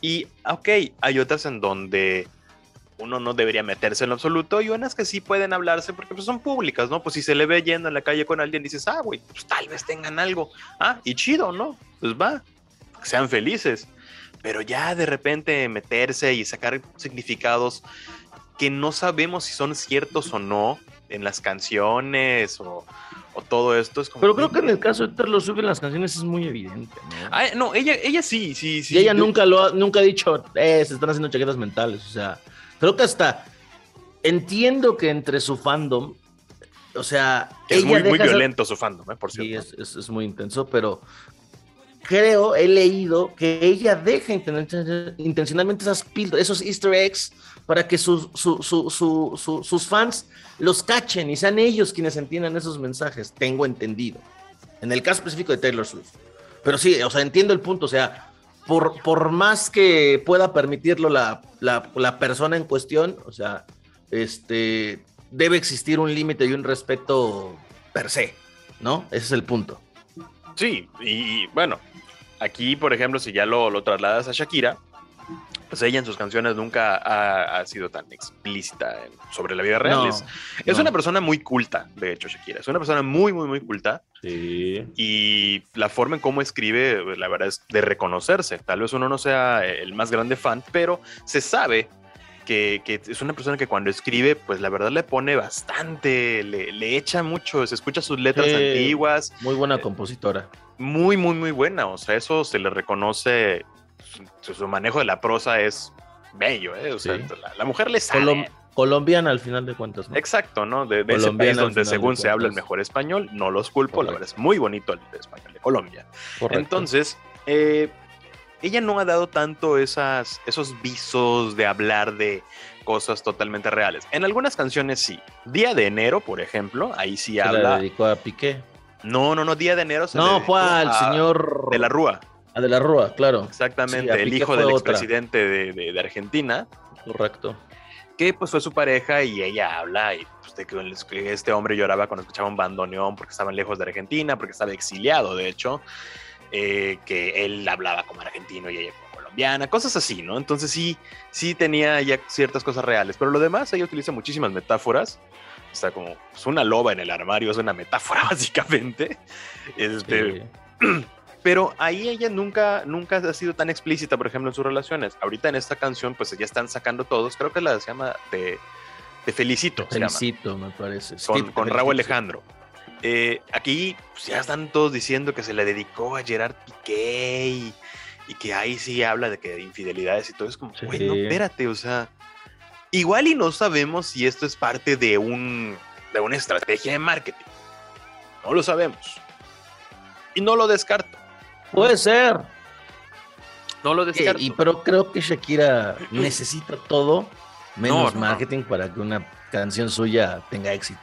y, ok, hay otras en donde uno no debería meterse en lo absoluto y unas que sí pueden hablarse porque pues, son públicas, ¿no? Pues si se le ve yendo en la calle con alguien, dices, ah, güey, pues tal vez tengan algo, ah, y chido, ¿no? Pues va, sean felices, pero ya de repente meterse y sacar significados que no sabemos si son ciertos o no en las canciones o, o todo esto es como... Pero creo que en el caso de Taylor Swift en las canciones es muy evidente, ¿no? Ay, no, ella, ella sí, sí, sí. y ella nunca lo ha, nunca ha dicho, eh, se están haciendo chaquetas mentales. O sea, creo que hasta entiendo que entre su fandom, o sea, Es ella muy, muy deja esa- violento su fandom, ¿eh? por Sí, cierto. es, es- es muy intenso, pero creo, he leído que ella deja inten- intencionalmente esas píldoras, esos easter eggs para que sus, su- su- su- su- sus fans los cachen y sean ellos quienes entiendan esos mensajes, tengo entendido. En el caso específico de Taylor Swift. Pero sí, o sea, entiendo el punto, o sea, por, por más que pueda permitirlo la, la- la persona en cuestión, o sea, este, debe existir un límite y un respeto per se, ¿no? Ese es el punto. Sí, y, bueno, aquí, por ejemplo, si ya lo, lo trasladas a Shakira, pues ella en sus canciones nunca ha, ha sido tan explícita en- sobre la vida real. No, es es no. una persona muy culta, de hecho, Shakira. Es una persona muy, muy, muy culta. Sí. y la forma en cómo escribe, pues, la verdad es de reconocerse. Tal vez uno no sea el más grande fan, pero se sabe que, que es una persona que cuando escribe, pues la verdad le pone bastante, le, le echa mucho, se escucha sus letras Sí. antiguas, Muy buena compositora. muy, muy, muy buena. O sea, eso se le reconoce su manejo de la prosa es bello, ¿eh? O sea, Sí. la, la mujer le sale. Colom- colombiana al final de cuentas, ¿no? Exacto, ¿no? De, de ese país donde según se habla el mejor español, no los culpo, la verdad es muy bonito el español de Colombia. Correcto. Entonces, eh, ella no ha dado tanto esas, esos visos de hablar de cosas totalmente reales. En algunas canciones sí. Día de enero, por ejemplo, ahí sí se la habla. dedicó a Piqué. No, no, no, Día de enero se No, fue al señor de la Rúa. Ah, de la Rúa, claro. Exactamente, Sí, el hijo del expresidente de, de, de Argentina, Correcto. que pues fue su pareja y ella habla y pues, de que este hombre lloraba cuando escuchaba un bandoneón porque estaban lejos de Argentina, porque estaba exiliado, de hecho, eh, que él hablaba como argentino y ella como colombiana, cosas así, ¿no? Entonces sí, sí tenía ya ciertas cosas reales, pero lo demás ella utiliza muchísimas metáforas. O sea, como pues, una loba en el armario es una metáfora, básicamente. Este, Sí. pero ahí ella nunca, nunca ha sido tan explícita, por ejemplo, en sus relaciones. Ahorita en esta canción, pues ya están sacando todos. Creo que la se llama Te, Te Felicito. llama, Felicito, me parece. Con, te con Raúl. Alejandro. Eh, aquí pues, ya están todos diciendo que se le dedicó a Gerard Piqué y, y que ahí sí habla de que de infidelidades y todo. Es como, Sí. güey, no, espérate, o sea, igual y no sabemos si esto es parte de un de una estrategia de marketing. No lo sabemos. Y no lo descarto. Puede ser. No lo descarto. y, pero creo que Shakira necesita todo menos No, no, no. marketing para que una canción suya tenga éxito.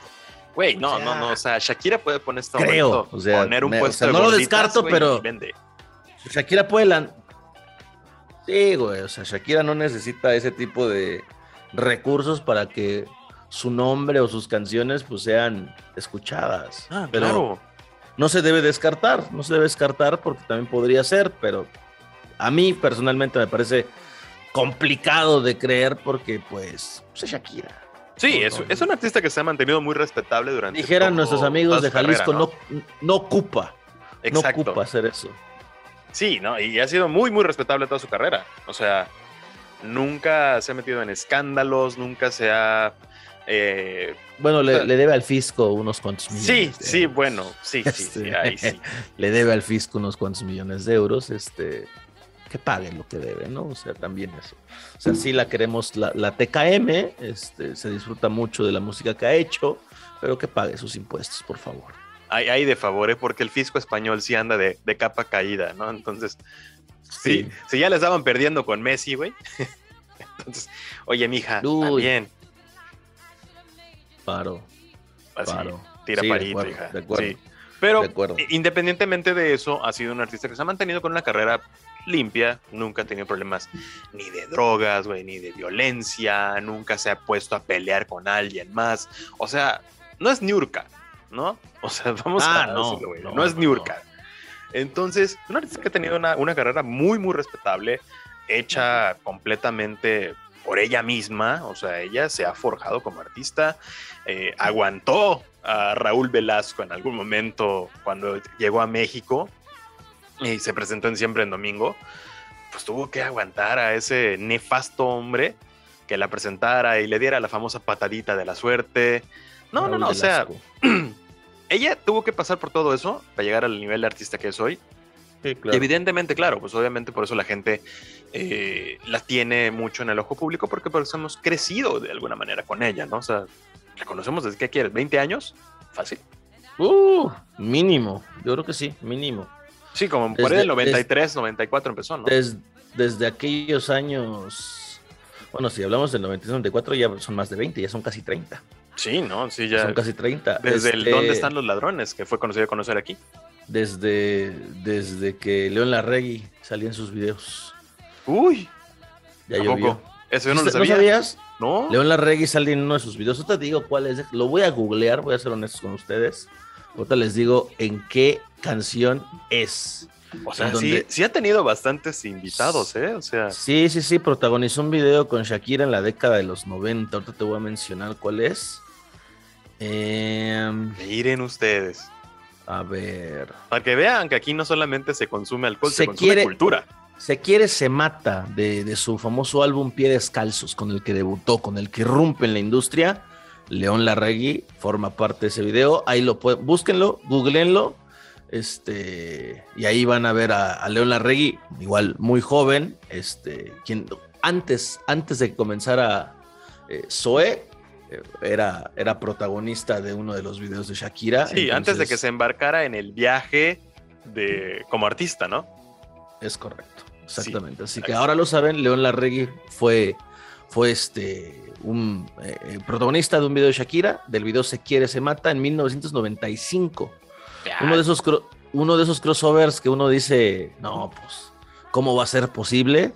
Güey, no, O sea, no, no. O sea, Shakira puede poner este creo, momento, o sea, poner un me- o puesto sea, de no lo descarto, pero- vende. Shakira puede lan- Sí, güey, o sea, Shakira no necesita ese tipo de recursos para que su nombre o sus canciones pues sean escuchadas. Ah, pero claro. No se debe descartar, no se debe descartar porque también podría ser, pero a mí personalmente me parece complicado de creer porque pues, pues es Shakira. Sí, es, un artista que se ha mantenido muy respetable durante Dijeran nuestros amigos de carrera, Jalisco, ¿no? no, no ocupa, Exacto. no ocupa hacer eso. Sí, ¿no? Y ha sido muy, muy respetable toda su carrera. O sea, nunca se ha metido en escándalos, nunca se ha... eh, Bueno, le, debe al fisco unos cuantos millones. sí, sí, bueno, sí, sí, sí, Este, ahí sí. le debe al fisco unos cuantos millones de euros, este, que paguen lo que debe, ¿no? O sea, también eso. O sea, sí la queremos, la, la TKM, este, se disfruta mucho de la música que ha hecho, pero que pague sus impuestos, por favor. Hay, hay de favores porque el fisco español sí anda de, de capa caída, ¿no? Entonces, sí, Sí. si ya le estaban perdiendo con Messi, güey. Entonces, oye, mija, Uy. también. Paro, Así, paro. tira Sí, de parito, acuerdo, hija. de acuerdo, Sí. Pero de acuerdo. i- independientemente de eso, ha sido un artista que se ha mantenido con una carrera limpia, nunca ha tenido problemas ni de drogas, güey, ni de violencia, nunca se ha puesto a pelear con alguien más. O sea, no es Niurka, ¿no? O sea, vamos Ah, a no, decirlo, güey, no, no, es no, Niurka. Entonces, un artista que ha tenido una, una carrera muy, muy respetable, hecha completamente por ella misma, o sea, ella se ha forjado como artista, eh, aguantó a Raúl Velasco en algún momento cuando llegó a México y se presentó en Siempre en Domingo, pues tuvo que aguantar a ese nefasto hombre que la presentara y le diera la famosa patadita de la suerte. No, no, no, o sea, ella tuvo que pasar por todo eso para llegar al nivel de artista que es hoy. Sí, Y claro. evidentemente, claro, pues obviamente por eso la gente eh, la tiene mucho en el ojo público, porque por eso hemos crecido de alguna manera con ella, ¿no? O sea, la conocemos desde, ¿qué quieres? ¿20 años? Fácil. Uh, mínimo, yo creo que sí, mínimo. Sí, como por Desde- del 93, 94 empezó, ¿no? Des- desde aquellos años, bueno, si hablamos del 93-94 ya son más de 20, ya son casi 30. Sí, ¿no? Sí, ya. Son casi 30. Desde el Este, ¿Dónde están los ladrones? Que fue conocido a conocer aquí. Desde, desde que León Larregui salía en sus videos. Uy, Ya ¿a llovió. Eso yo no lo ¿No sabía. sabías? ¿No? León Larregui sale en uno de sus videos. Ahorita te digo cuál es. Lo voy a googlear, voy a ser honestos con ustedes. Ahorita les digo en qué canción es. O sea, sí, donde- sí ha tenido bastantes invitados, ¿eh? O sea, Sí, sí, sí, protagonizó un video con Shakira en la década de los 90. Ahorita te voy a mencionar cuál es. Em, miren ustedes. A ver. Para que vean que aquí no solamente se consume alcohol, se, Se consume quiere- cultura. Se quiere, se mata de, de su famoso álbum Pie Descalzos, con el que debutó, con el que irrumpe en la industria. León Larregui forma parte de ese video. Ahí lo pueden, búsquenlo, googleenlo. Este, y ahí van a ver a, León Larregui, igual muy joven, este, quien antes, antes de que comenzara eh, Zoe, era, era protagonista de uno de los videos de Shakira. Sí, antes de que se embarcara en el viaje de, como artista, ¿no? Es correcto, exactamente. Así que ahora lo saben, León Larregui fue, fue este, un eh, protagonista de un video de Shakira, del video Se quiere, se mata, en 1995. Uno de, esos, uno de esos crossovers que uno dice, no, pues, ¿cómo va a ser posible?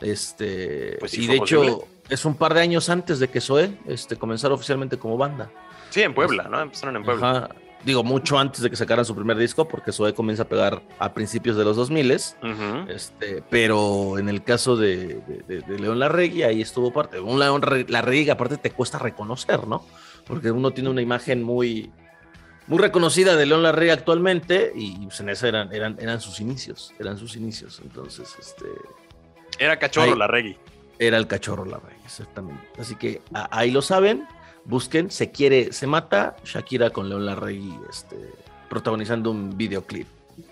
Este, pues y de hecho, es un par de años antes de que Zoe este, comenzara oficialmente como banda. Sí, en Puebla, ¿no? Empezaron en Puebla. Digo, mucho antes de que sacaran su primer disco, porque Zoe comienza a pegar a principios de los 2000 este, pero en el caso de, León Larregui, ahí estuvo parte. Un León Larregui aparte te cuesta reconocer, ¿no? Porque uno tiene una imagen muy, muy reconocida de León Larregui actualmente y pues, en eso eran, eran, eran sus inicios, eran sus inicios. Entonces, este... Era cachorro Larregui. Era el cachorro Larregui, exactamente. Así que ahí lo saben busquen, se quiere, se mata, Shakira con León Larregui este, protagonizando un videoclip.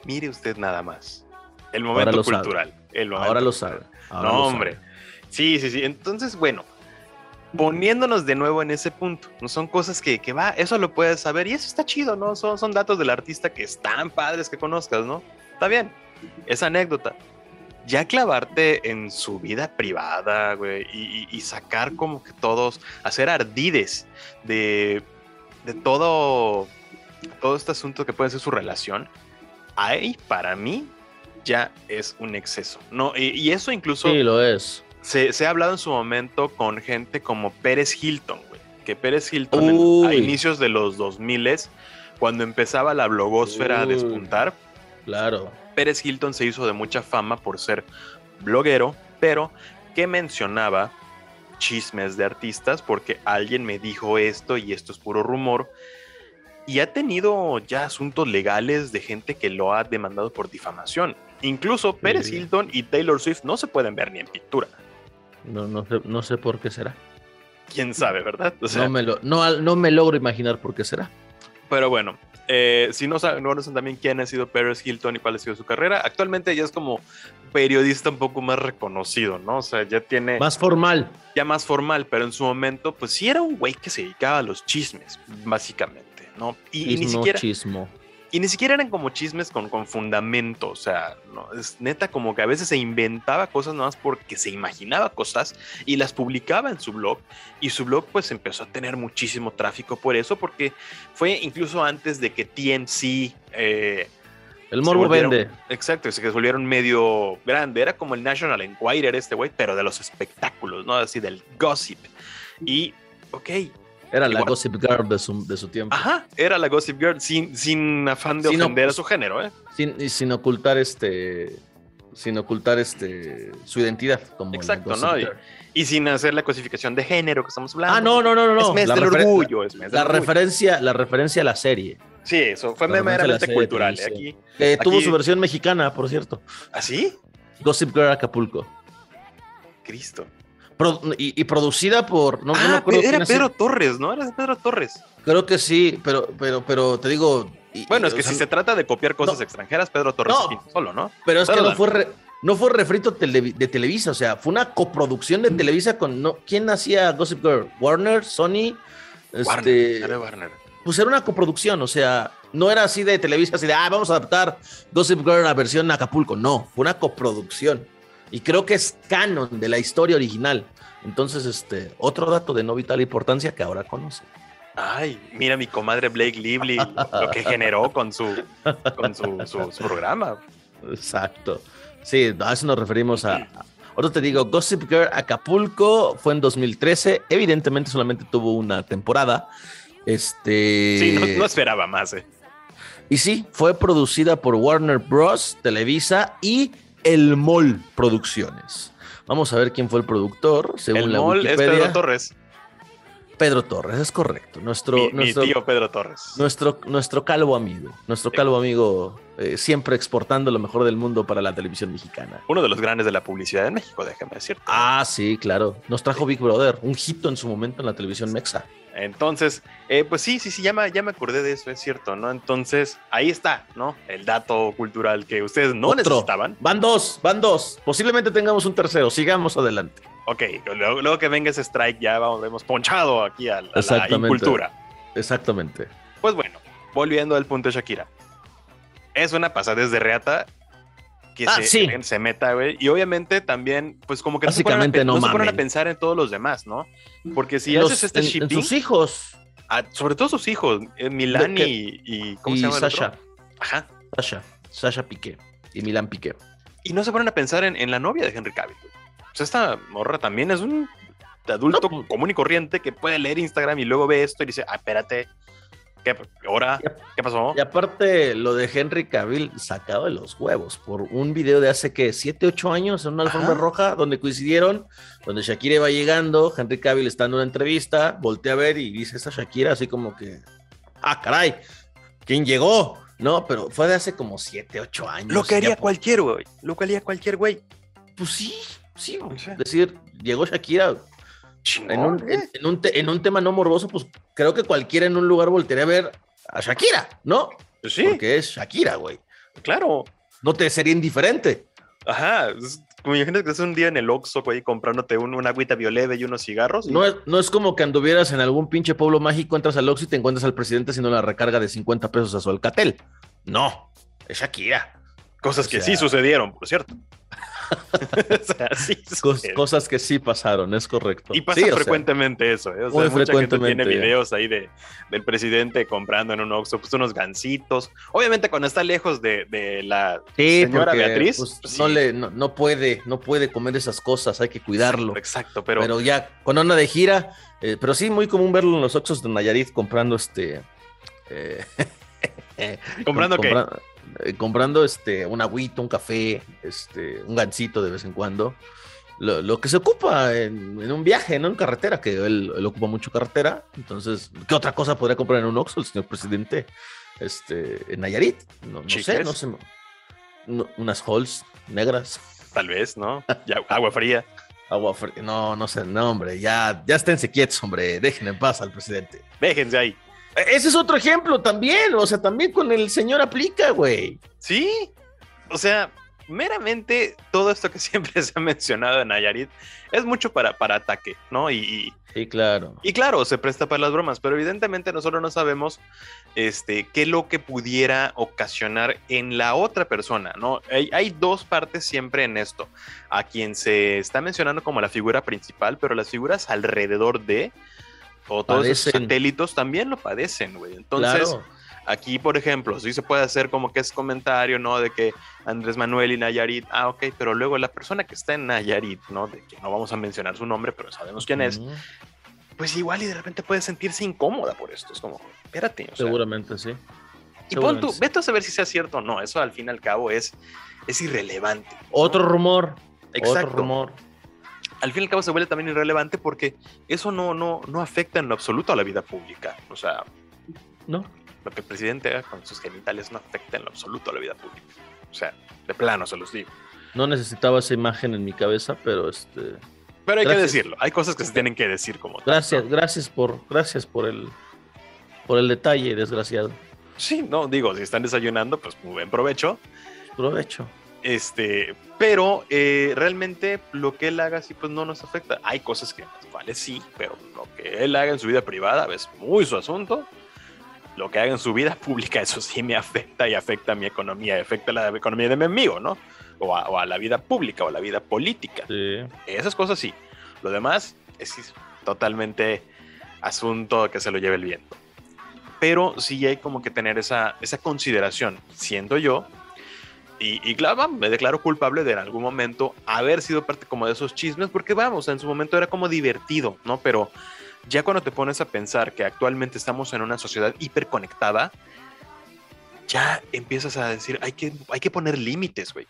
Mire usted nada más. El momento cultural. Ahora lo sabe. no, hombre. Sí, sí, sí. Entonces, bueno, poniéndonos de nuevo en ese punto, no son cosas que, que, va, eso lo puedes saber y eso está chido, ¿no? Son, son datos del artista que están padres que conozcas, ¿no? Está bien, esa anécdota ya clavarte en su vida privada, güey, y, sacar como que todos, hacer ardides de, de todo, todo este asunto que puede ser su relación, ahí para mí ya es un exceso, ¿no? Y, eso incluso... Sí, lo es. Se, ha hablado en su momento con gente como Pérez Hilton, güey, que Pérez Hilton a inicios de los 2000 cuando empezaba la blogosfera a despuntar, claro Pérez Hilton se hizo de mucha fama por ser bloguero, pero que mencionaba chismes de artistas porque alguien me dijo esto y esto es puro rumor. Y ha tenido ya asuntos legales de gente que lo ha demandado por difamación. Incluso Pérez Hilton y Taylor Swift no se pueden ver ni en pintura. No, no, sé, no sé por qué será. Quién sabe, ¿verdad? no, me lo, no, no me logro imaginar por qué será. Pero bueno, eh, si no saben, no también quién ha sido Paris Hilton y cuál ha sido su carrera, actualmente ya es como periodista un poco más reconocido, ¿no? O sea, ya tiene... Más formal. Ya más formal, pero en su momento, pues sí era un güey que se dedicaba a los chismes, básicamente, ¿no? Y, ni siquiera... Chismo. Y ni siquiera eran como chismes con, con fundamento, o sea, ¿no? es neta como que a veces se inventaba cosas más porque se imaginaba cosas y las publicaba en su blog y su blog pues empezó a tener muchísimo tráfico por eso porque fue incluso antes de que TNC... Eh, el morbo vende. Exacto, se volvieron medio grande, era como el National Enquirer este güey, pero de los espectáculos, ¿no? Así del gossip. Y, ok, era la Gossip Girl de su, de su, tiempo. Ajá, era la Gossip Girl sin, sin afán de ofender a su género, ¿eh? Sin, y sin ocultar este. Sin ocultar este su identidad como Exacto, ¿no? Y, sin hacer la cosificación de género que estamos hablando. Ah, no, no, no, no. Es mes del orgullo. Es mes la, referencia, la referencia a la serie. Sí, eso fue meramente cultural. ¿eh? Aquí, que tuvo su versión mexicana, por cierto. ¿Ah, sí? Gossip Girl Acapulco. Cristo y, producida por. No, ah, era Pedro Torres, ¿no? Era Pedro Torres. Creo que sí, pero, pero, pero te digo. bueno, es que si se trata de copiar cosas extranjeras, Pedro Torres solo, ¿no? Pero es que no fue, no fue refrito de Televisa, o sea, fue una coproducción de Televisa con. No, ¿Quién hacía Gossip Girl? ¿Warner? ¿Sony? Este, Warner, Warner. Pues era una coproducción, o sea, no era así de Televisa, así de, ah, vamos a adaptar Gossip Girl a la versión Acapulco. No, fue una coproducción y creo que es canon de la historia original. Entonces, este, otro dato de no vital importancia que ahora conoce. Ay, mira mi comadre Blake Lively, lo que generó con su, con su, programa. Exacto. Sí, a eso nos referimos a, Ahora te digo, Gossip Girl Acapulco fue en 2013. Evidentemente solamente tuvo una temporada. Este. Sí, no, no, esperaba más, eh. Y sí, fue producida por Warner Bros., Televisa y el Mol Producciones. Vamos a ver quién fue el productor, según el la Mol Es Pedro Torres. Pedro Torres, es correcto. Nuestro, nuestro tío Pedro Torres. Nuestro, nuestro calvo amigo. Nuestro calvo amigo eh, siempre exportando lo mejor del mundo para la televisión mexicana. Uno de los grandes de la publicidad en México, déjame decirte. Ah, sí, claro. Nos trajo Big Brother, un hito en su momento en la televisión mexa. Entonces, eh, pues sí, sí, sí, ya me, ya me acordé de eso, es cierto, ¿no? Entonces, ahí está, ¿no? El dato cultural que ustedes no Otro. necesitaban. Van dos, van dos. Posiblemente tengamos un tercero. Sigamos adelante. Ok, luego, luego que venga ese strike, ya vamos, hemos ponchado aquí a, la- a la Exactamente. incultura. Exactamente. Pues bueno, volviendo al punto de Shakira. Es una pasadez de reata que Ah, se, sí. se meta, güey. Y obviamente también, pues como que no se ponen a Básicamente pe- no no se ponen a mamen. pensar en todos los demás, ¿no? Porque si los- haces este en- en shipping, sus hijos. a- sobre todo sus hijos, eh, Milán y, y- ¿Cómo y se llama? el otro? Sasha. Ajá. Sasha. Sasha Piqué. Y Milán Piqué. Y no se ponen a pensar en, en la novia de Henry Cavill. güey. O sea, esta morra también es un adulto No, pues- común y corriente que puede leer Instagram y luego ve esto y dice, ah, espérate, ¿qué, ahora? Ya- ¿Qué pasó? Y aparte, lo de Henry Cavill sacado de los huevos por un video de hace que 7, 8 años en una alfombra roja donde coincidieron, donde Shakira iba llegando, Henry Cavill está en una entrevista, voltea a ver y dice esa Shakira así como que, ah, caray, ¿quién llegó? No, pero fue de hace como 7, 8 años. Lo que haría cualquier, güey. Lo que haría cualquier güey. Pues sí, sí. O sea. Es decir, llegó Shakira en un, en- en un te- en un tema no morboso, pues creo que cualquiera en un lugar voltearía a ver a Shakira, ¿no? Pues sí, Porque es Shakira, güey. claro. No te sería indiferente. Ajá. Es como imagínate que es un día en el Oxxo, güey, comprándote un, una agüita violeta y unos cigarros. y- No es, no es como que anduvieras en algún pinche pueblo mágico, entras al Oxxo y te encuentras al presidente haciendo la recarga de 50 pesos a su Alcatel. No, es Shakira. Cosas o que sea- sí sucedieron, por cierto. o sea, sí Cos- cosas que sí pasaron, es correcto. Y pasa Sí, o sea, frecuentemente eso, ¿eh? O sea, muy mucha gente tiene frecuentemente. videos ahí de, del presidente comprando en un Oxxo pues, unos gancitos. Obviamente cuando está lejos de, de la sí, señora porque, Beatriz, pues, pues, no, le, no, no puede, no puede comer esas cosas, hay que cuidarlo. Exacto, Pero, pero, ya, cuando anda de gira, eh, pero sí, muy común verlo en los Oxxos de Nayarit comprando este. eh, comprando compra- eh, comprando este un agüito, un café, este, un gansito de vez en cuando. Lo, lo que se ocupa en, en un viaje, no en carretera, que él, él ocupa mucho carretera. Entonces, ¿qué otra cosa podría comprar en un Oxxo el señor presidente? Este, en Nayarit. No, no sé, no sé. no- unas halls negras, tal vez, ¿no? Agua fría. agua fría. No, no sé, no, hombre, ya, ya esténse quietos, hombre. Dejen en paz al presidente. Déjense ahí. Ese es otro ejemplo también. O sea, también con el señor aplica, güey. Sí, o sea, meramente todo esto que siempre se ha mencionado en Nayarit es mucho para, para ataque, ¿no? Y, y- Sí, claro. y claro, se presta para las bromas, pero evidentemente nosotros no sabemos este, qué es lo que pudiera ocasionar en la otra persona, ¿no? Hay, hay dos partes siempre en esto, a quien se está mencionando como la figura principal, pero las figuras alrededor de, o todos esos Padecen. satélitos también lo padecen, güey. Entonces, claro. Aquí, por ejemplo, sí se puede hacer como que es comentario, ¿no? De que Andrés Manuel y Nayarit, ah, ok, pero luego la persona que está en Nayarit, ¿no? De que no vamos a mencionar su nombre, pero sabemos quién es, pues igual y de repente puede sentirse incómoda por esto. Es como, espérate, o sea, Seguramente sí. y pon tú, sí. vete a saber si sea cierto o no, eso al fin y al cabo es, es irrelevante. ¿no? Otro rumor. Exacto. Otro rumor. Al fin y al cabo se vuelve también irrelevante porque eso no, no, no afecta en lo absoluto a la vida pública. O sea, ¿No? lo que el presidente haga con sus genitales no afecta en lo absoluto a la vida pública. O sea, de plano se los digo. No necesitaba esa imagen en mi cabeza, pero este. Pero hay que decirlo. Hay cosas que se tienen que decir como tal, Gracias, ¿no? gracias por, gracias por el, por el detalle, desgraciado. Sí, no, digo, si están desayunando, pues muy buen provecho. Provecho. Este, pero eh, realmente lo que él haga sí, pues no nos afecta. Hay cosas que las cuales sí, pero lo que él haga en su vida privada es muy su asunto. Lo que haga en su vida pública, eso sí me afecta y afecta a mi economía, afecta a la economía de mi amigo, ¿no? O a, o a la vida pública o a la vida política. Sí. Esas cosas sí. Lo demás es totalmente asunto que se lo lleve el viento. Pero sí hay como que tener esa, esa consideración, siendo yo. Y, y claro, me declaro culpable de en algún momento haber sido parte como de esos chismes, porque vamos, en su momento era como divertido, ¿no? Pero ya cuando te pones a pensar que actualmente estamos en una sociedad hiperconectada, ya empiezas a decir, hay que, hay que poner límites, güey.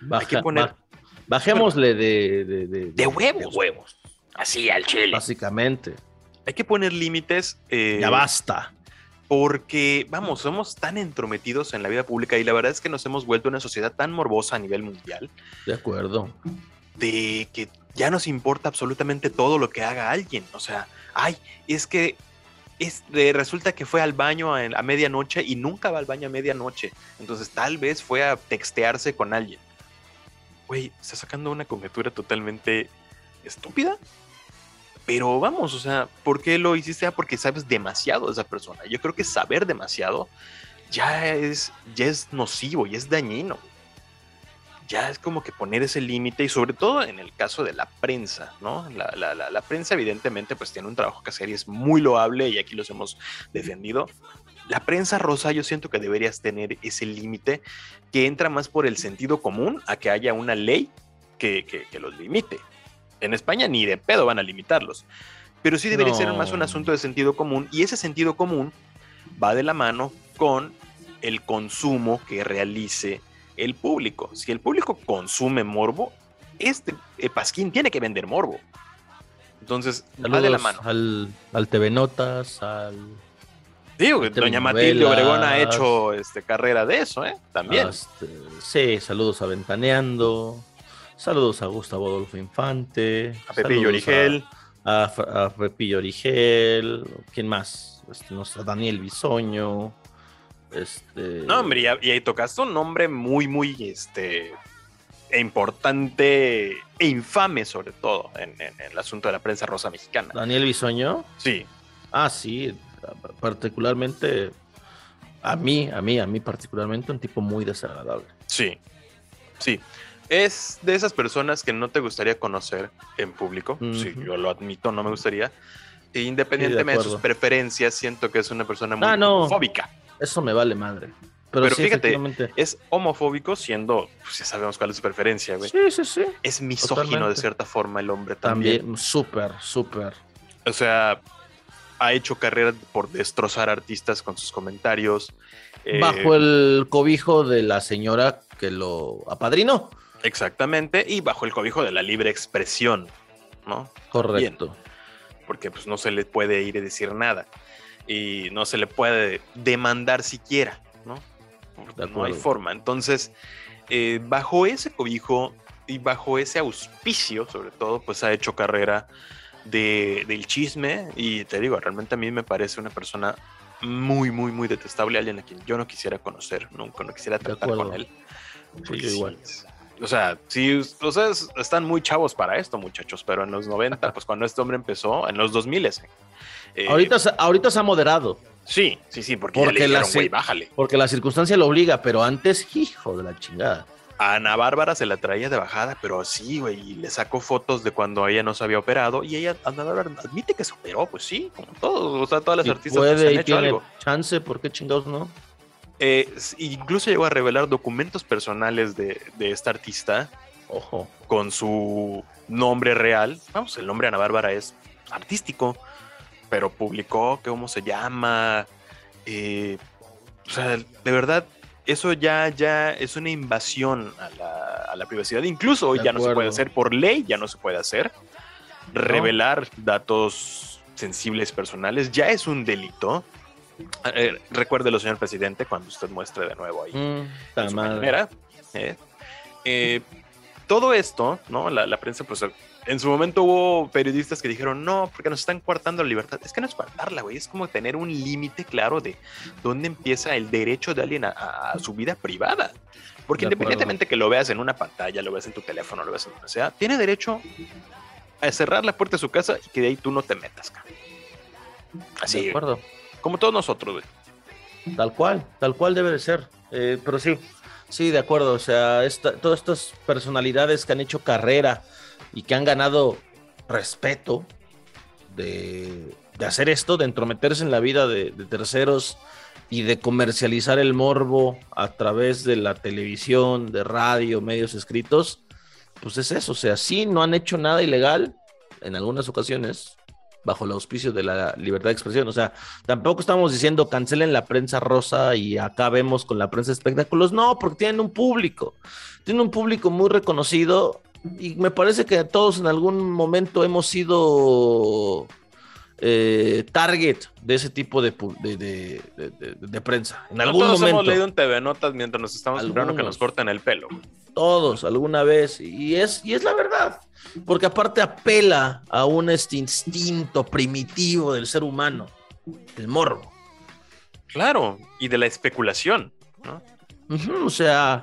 Baja- que poner- ba- bajémosle de, de, de, De huevos. de huevos. Así al chile. Básicamente. Hay que poner límites. eh, Ya basta. Porque, vamos, somos tan entrometidos en la vida pública y la verdad es que nos hemos vuelto una sociedad tan morbosa a nivel mundial De acuerdo. de que ya nos importa absolutamente todo lo que haga alguien. O sea, ay, es que es resulta que fue al baño a, a, medianoche y nunca va al baño a medianoche. Entonces tal vez fue a textearse con alguien. Güey, está sacando una conjetura totalmente estúpida. Pero vamos, o sea, ¿por qué lo hiciste? Ah, porque sabes demasiado de esa persona. Yo creo que saber demasiado ya es, ya es nocivo y es dañino ya es como que poner ese límite y sobre todo en el caso de la prensa, ¿no? La, la, prensa evidentemente pues tiene un trabajo que hacer y es muy loable y aquí los hemos defendido. La prensa rosa yo siento que deberías tener ese límite que entra más por el sentido común a que haya una ley que, que, los limite. En España ni de pedo van a limitarlos, pero sí debería ser más un asunto de sentido común y ese sentido común va de la mano con el consumo que realice el público. Si el público consume morbo, este eh, Pasquín tiene que vender morbo. Entonces, va de la mano. Al, al TV Notas, al. Digo, doña Matilde Obregón ha hecho este, carrera de eso, ¿eh? También. Este, sí, saludos a Ventaneando. Saludos a Gustavo Adolfo Infante. A Pepillo Origel. A, a, Pepillo Origel. ¿Quién más? Este, no sé, Daniel Bisoño. Este... No, hombre, y, ahí tocaste un nombre muy, muy este, importante e infame, sobre todo, en, el asunto de la prensa rosa mexicana. ¿Daniel Bisoño? Sí. Ah, sí, particularmente a mí, a mí, a mí particularmente, un tipo muy desagradable. Sí, sí. Es de esas personas que no te gustaría conocer en público. Sí, yo lo admito, no me gustaría. E independientemente de, sus preferencias, siento que es una persona muy ah, fóbica. Eso me vale madre. Pero, fíjate, es homofóbico siendo, pues ya sabemos cuál es su preferencia, güey. Sí, sí, sí. Es misógino de cierta forma el hombre también. También, súper, súper. O sea, ha hecho carrera por destrozar artistas con sus comentarios. Eh, bajo el cobijo de la señora que lo apadrinó. Exactamente, y bajo el cobijo de la libre expresión, ¿no? Correcto. porque pues no se le puede ir a decir nada y no se le puede demandar siquiera, ¿no? no hay forma. Entonces, eh, bajo ese cobijo y bajo ese auspicio, sobre todo, pues ha hecho carrera de, del chisme y te digo, realmente a mí me parece una persona muy, muy, muy detestable, alguien a quien yo no quisiera conocer, nunca, no quisiera tratar con él. Sí, igual. O sea, sí, ustedes están muy chavos para esto, muchachos, pero en los 90, pues cuando este hombre empezó, en los 2000, eh, ahorita, ahorita se ha moderado. Sí, sí, sí, porque, porque la, bájale. Porque la circunstancia lo obliga, pero antes, hijo de la chingada. A Ana Bárbara se la traía de bajada, pero sí, güey, y le sacó fotos de cuando ella no se había operado y ella, Ana Bárbara, admite que se operó, pues sí, como todos, o sea, todas las artistas puede, han hecho algo. chance, ¿por qué chingados no? Eh, incluso llegó a revelar documentos personales de, de esta artista. Ojo. Con su nombre real. Vamos, el nombre Ana Bárbara es artístico pero publicó cómo se llama. Eh, o sea, de verdad, eso ya, ya es una invasión a la, privacidad. Incluso hoy ya no se puede hacer por ley, ya no se puede hacer. Revelar datos sensibles personales ya es un delito. Eh, recuérdelo, señor presidente, cuando usted muestre de nuevo ahí mm, su manera. ¿eh? Eh, todo esto, ¿no? La, la, prensa, pues en su momento hubo periodistas que dijeron, no, porque nos están coartando la libertad. Es que no es coartarla, güey, es como tener un límite claro de dónde empieza el derecho de alguien a, su vida privada. Porque independientemente que lo veas en una pantalla, lo veas en tu teléfono, lo veas en donde sea, tiene derecho a cerrar la puerta de su casa y que de ahí tú no te metas, Así. De acuerdo. Como todos nosotros. Tal cual, tal cual debe de ser. Eh, pero sí, sí, de acuerdo. O sea, todas estas personalidades que han hecho carrera y que han ganado respeto de, hacer esto, de entrometerse en la vida de, terceros y de comercializar el morbo a través de la televisión, de radio, medios escritos, pues es eso. O sea, sí, no han hecho nada ilegal en algunas ocasiones bajo el auspicio de la libertad de expresión. O sea, tampoco estamos diciendo cancelen la prensa rosa y acabemos con la prensa espectáculos. No, porque tienen un público. Tienen un público muy reconocido y me parece que todos en algún momento hemos sido eh, target de ese tipo de, de, de, de, prensa. En algún todos momento. hemos leído en TV Notas mientras nos estamos esperando que nos corten el pelo. Todos, alguna vez. Y es, y es la verdad. Porque aparte apela a un este instinto primitivo del ser humano, el morbo. Claro, y de la especulación, ¿no? o sea,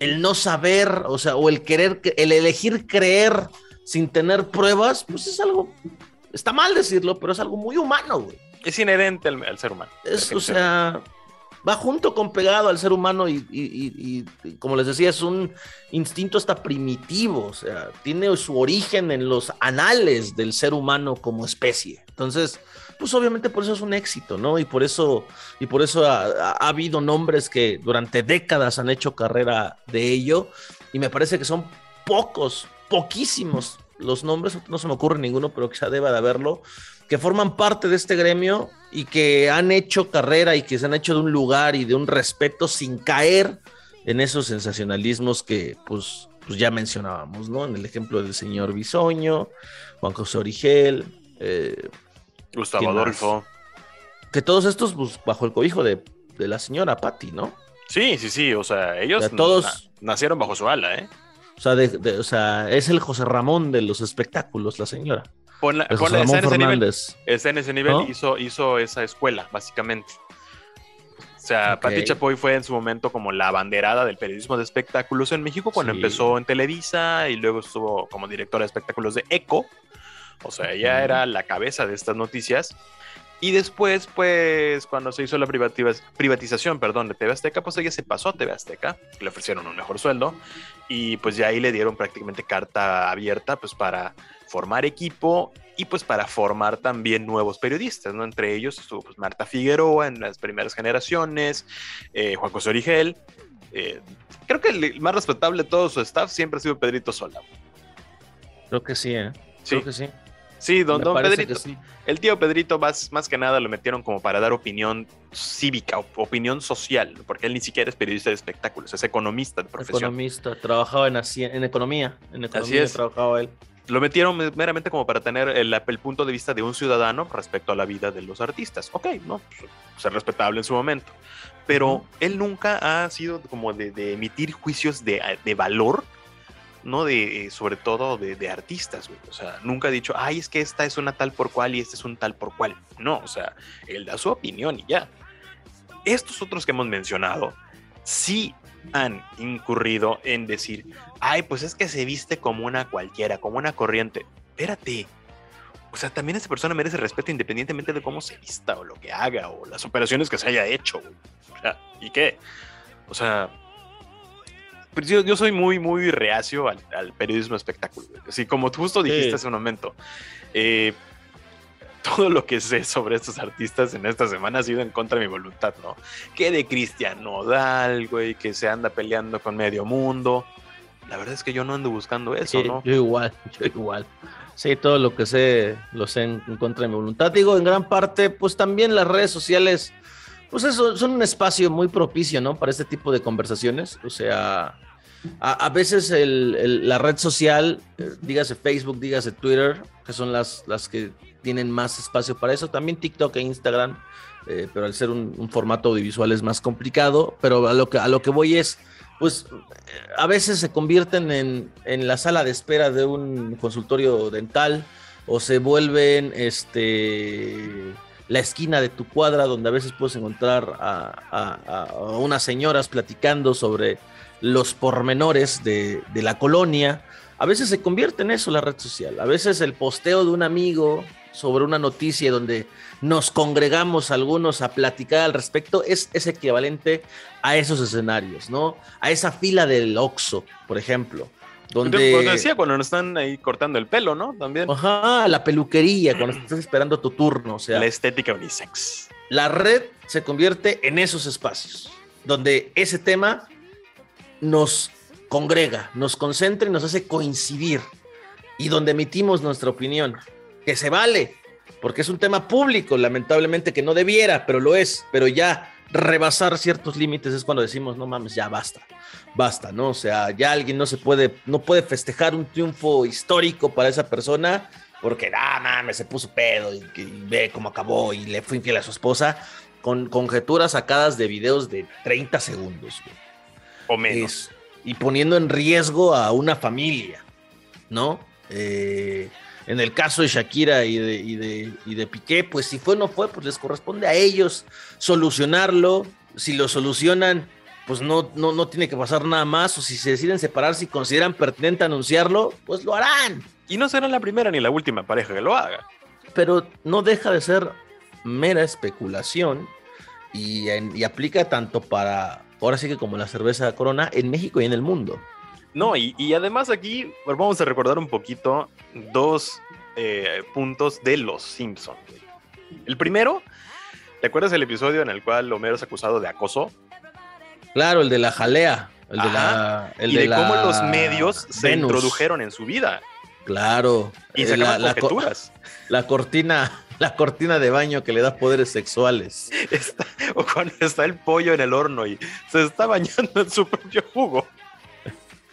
el no saber, o sea, o el querer, el elegir creer sin tener pruebas, pues es algo, está mal decirlo, pero es algo muy humano, güey. Es inherente al, ser humano. Es, o sea, va junto con pegado al ser humano y, como les decía, es un instinto hasta primitivo, o sea, tiene su origen en los anales del ser humano como especie. Entonces, pues obviamente por eso es un éxito, ¿no? Y por eso, y por eso ha, habido nombres que durante décadas han hecho carrera de ello, y me parece que son pocos, poquísimos los nombres, no se me ocurre ninguno, pero quizá deba de haberlo, que forman parte de este gremio y que han hecho carrera y que se han hecho de un lugar y de un respeto sin caer en esos sensacionalismos que pues, pues ya mencionábamos, ¿no? En el ejemplo del señor Bisoño, Juan José Origel, eh, Gustavo Adolfo. Que todos estos, pues, bajo el cobijo de, la señora Patti, ¿no? Sí, sí, sí. O sea, ellos todos nacieron bajo su ala, ¿eh? O sea, o sea, es el José Ramón de los espectáculos, la señora. Con la, José Ramón Fernández. Está en ese nivel, hizo, hizo esa escuela, básicamente. O sea, Patti Chapoy fue en su momento como la banderada del periodismo de espectáculos en México cuando empezó en Televisa y luego estuvo como directora de espectáculos de ECO o sea, ella era la cabeza de estas noticias. Y después, pues, cuando se hizo la privatización, perdón, de TV Azteca, pues ella se pasó a TV Azteca, le ofrecieron un mejor sueldo y pues ya ahí le dieron prácticamente carta abierta, pues para formar equipo y pues para formar también nuevos periodistas, ¿no? Entre ellos estuvo pues, Marta Figueroa en las primeras generaciones, eh, Juan José Origel. Eh, creo que el más respetable de todo su staff siempre ha sido Pedrito Sola. Creo que sí, ¿eh? Creo que sí. Sí, don, Pedrito. El tío Pedrito más, más que nada lo metieron como para dar opinión cívica, opinión social, porque él ni siquiera es periodista de espectáculos, es economista de profesión. Economista, trabajaba en, en economía, en economía Así es. trabajaba él. Lo metieron meramente como para tener el, punto de vista de un ciudadano respecto a la vida de los artistas. Ok, ¿no? Pues, ser respetable en su momento. Pero él nunca ha sido como de, emitir juicios de, de valor ¿no? De, eh, sobre todo de, artistas, güey. O sea, nunca ha dicho, ay, es que esta es una tal por cual y este es un tal por cual. No, o sea, él da su opinión y ya. Estos otros que hemos mencionado, sí han incurrido en decir, ay, pues es que se viste como una cualquiera, como una corriente. Espérate. O sea, también esa persona merece respeto independientemente de cómo se vista o lo que haga o las operaciones que se haya hecho. O sea, ¿y qué? O sea, yo, soy muy, muy reacio al, periodismo espectáculo. Así como tú justo dijiste hace un momento. Eh, todo lo que sé sobre estos artistas en esta semana ha sido en contra de mi voluntad, ¿no? Que de Cristian Nodal, güey, que se anda peleando con medio mundo. La verdad es que yo no ando buscando eso, ¿no? Yo igual, yo igual. Sí, todo lo que sé lo sé en, contra de mi voluntad. Digo, en gran parte, pues también las redes sociales pues eso, son un espacio muy propicio, ¿no? Para este tipo de conversaciones. O sea, a, veces la red social, eh, dígase Facebook, dígase Twitter, que son las, las que tienen más espacio para eso. También TikTok e Instagram, eh, pero al ser un, formato audiovisual es más complicado. Pero a lo que, a lo que voy es, pues a veces se convierten en, en la sala de espera de un consultorio dental o se vuelven este la esquina de tu cuadra donde a veces puedes encontrar a, unas señoras platicando sobre los pormenores de, la colonia. A veces se convierte en eso la red social. A veces el posteo de un amigo sobre una noticia donde nos congregamos algunos a platicar al respecto es, es equivalente a esos escenarios, ¿no? A esa fila del Oxxo, por ejemplo donde... Pues decía, cuando nos están ahí cortando el pelo, ¿no? También. Ajá, la peluquería, cuando estás esperando tu turno, o sea... La estética unisex. La red se convierte en esos espacios, donde ese tema nos congrega, nos concentra y nos hace coincidir, y donde emitimos nuestra opinión, que se vale, porque es un tema público, lamentablemente que no debiera, pero lo es, pero ya rebasar ciertos límites es cuando decimos, no mames, ya basta basta, ¿no? O sea, ya alguien no se puede, no puede festejar un triunfo histórico para esa persona porque, ah, mames, se puso pedo y, y ve cómo acabó y le fue infiel a su esposa, con conjeturas sacadas de videos de 30 segundos, güey. O menos. Es- y poniendo en riesgo a una familia, ¿no? Eh, en el caso de Shakira y de, y, de, y de Piqué, pues si fue o no fue, pues les corresponde a ellos solucionarlo. Si lo solucionan, pues no, no, no tiene que pasar nada más. O si se deciden separar, si consideran pertinente anunciarlo, pues lo harán. Y no será la primera ni la última pareja que lo haga. Pero no deja de ser mera especulación y, en- y aplica tanto para, ahora sí que como la cerveza Corona, en México y en el mundo. No, y, y además aquí pues, vamos a recordar un poquito dos eh, puntos de los Simpsons. El primero, ¿te acuerdas el episodio en el cual Homero es acusado de acoso? Claro, el de la jalea. El de la. El y de, la cómo los medios se introdujeron en su vida Claro. y sacaban la, la la cortina, la cortina de baño que le da poderes sexuales. Está- o cuando está el pollo en el horno y se está bañando en su propio jugo.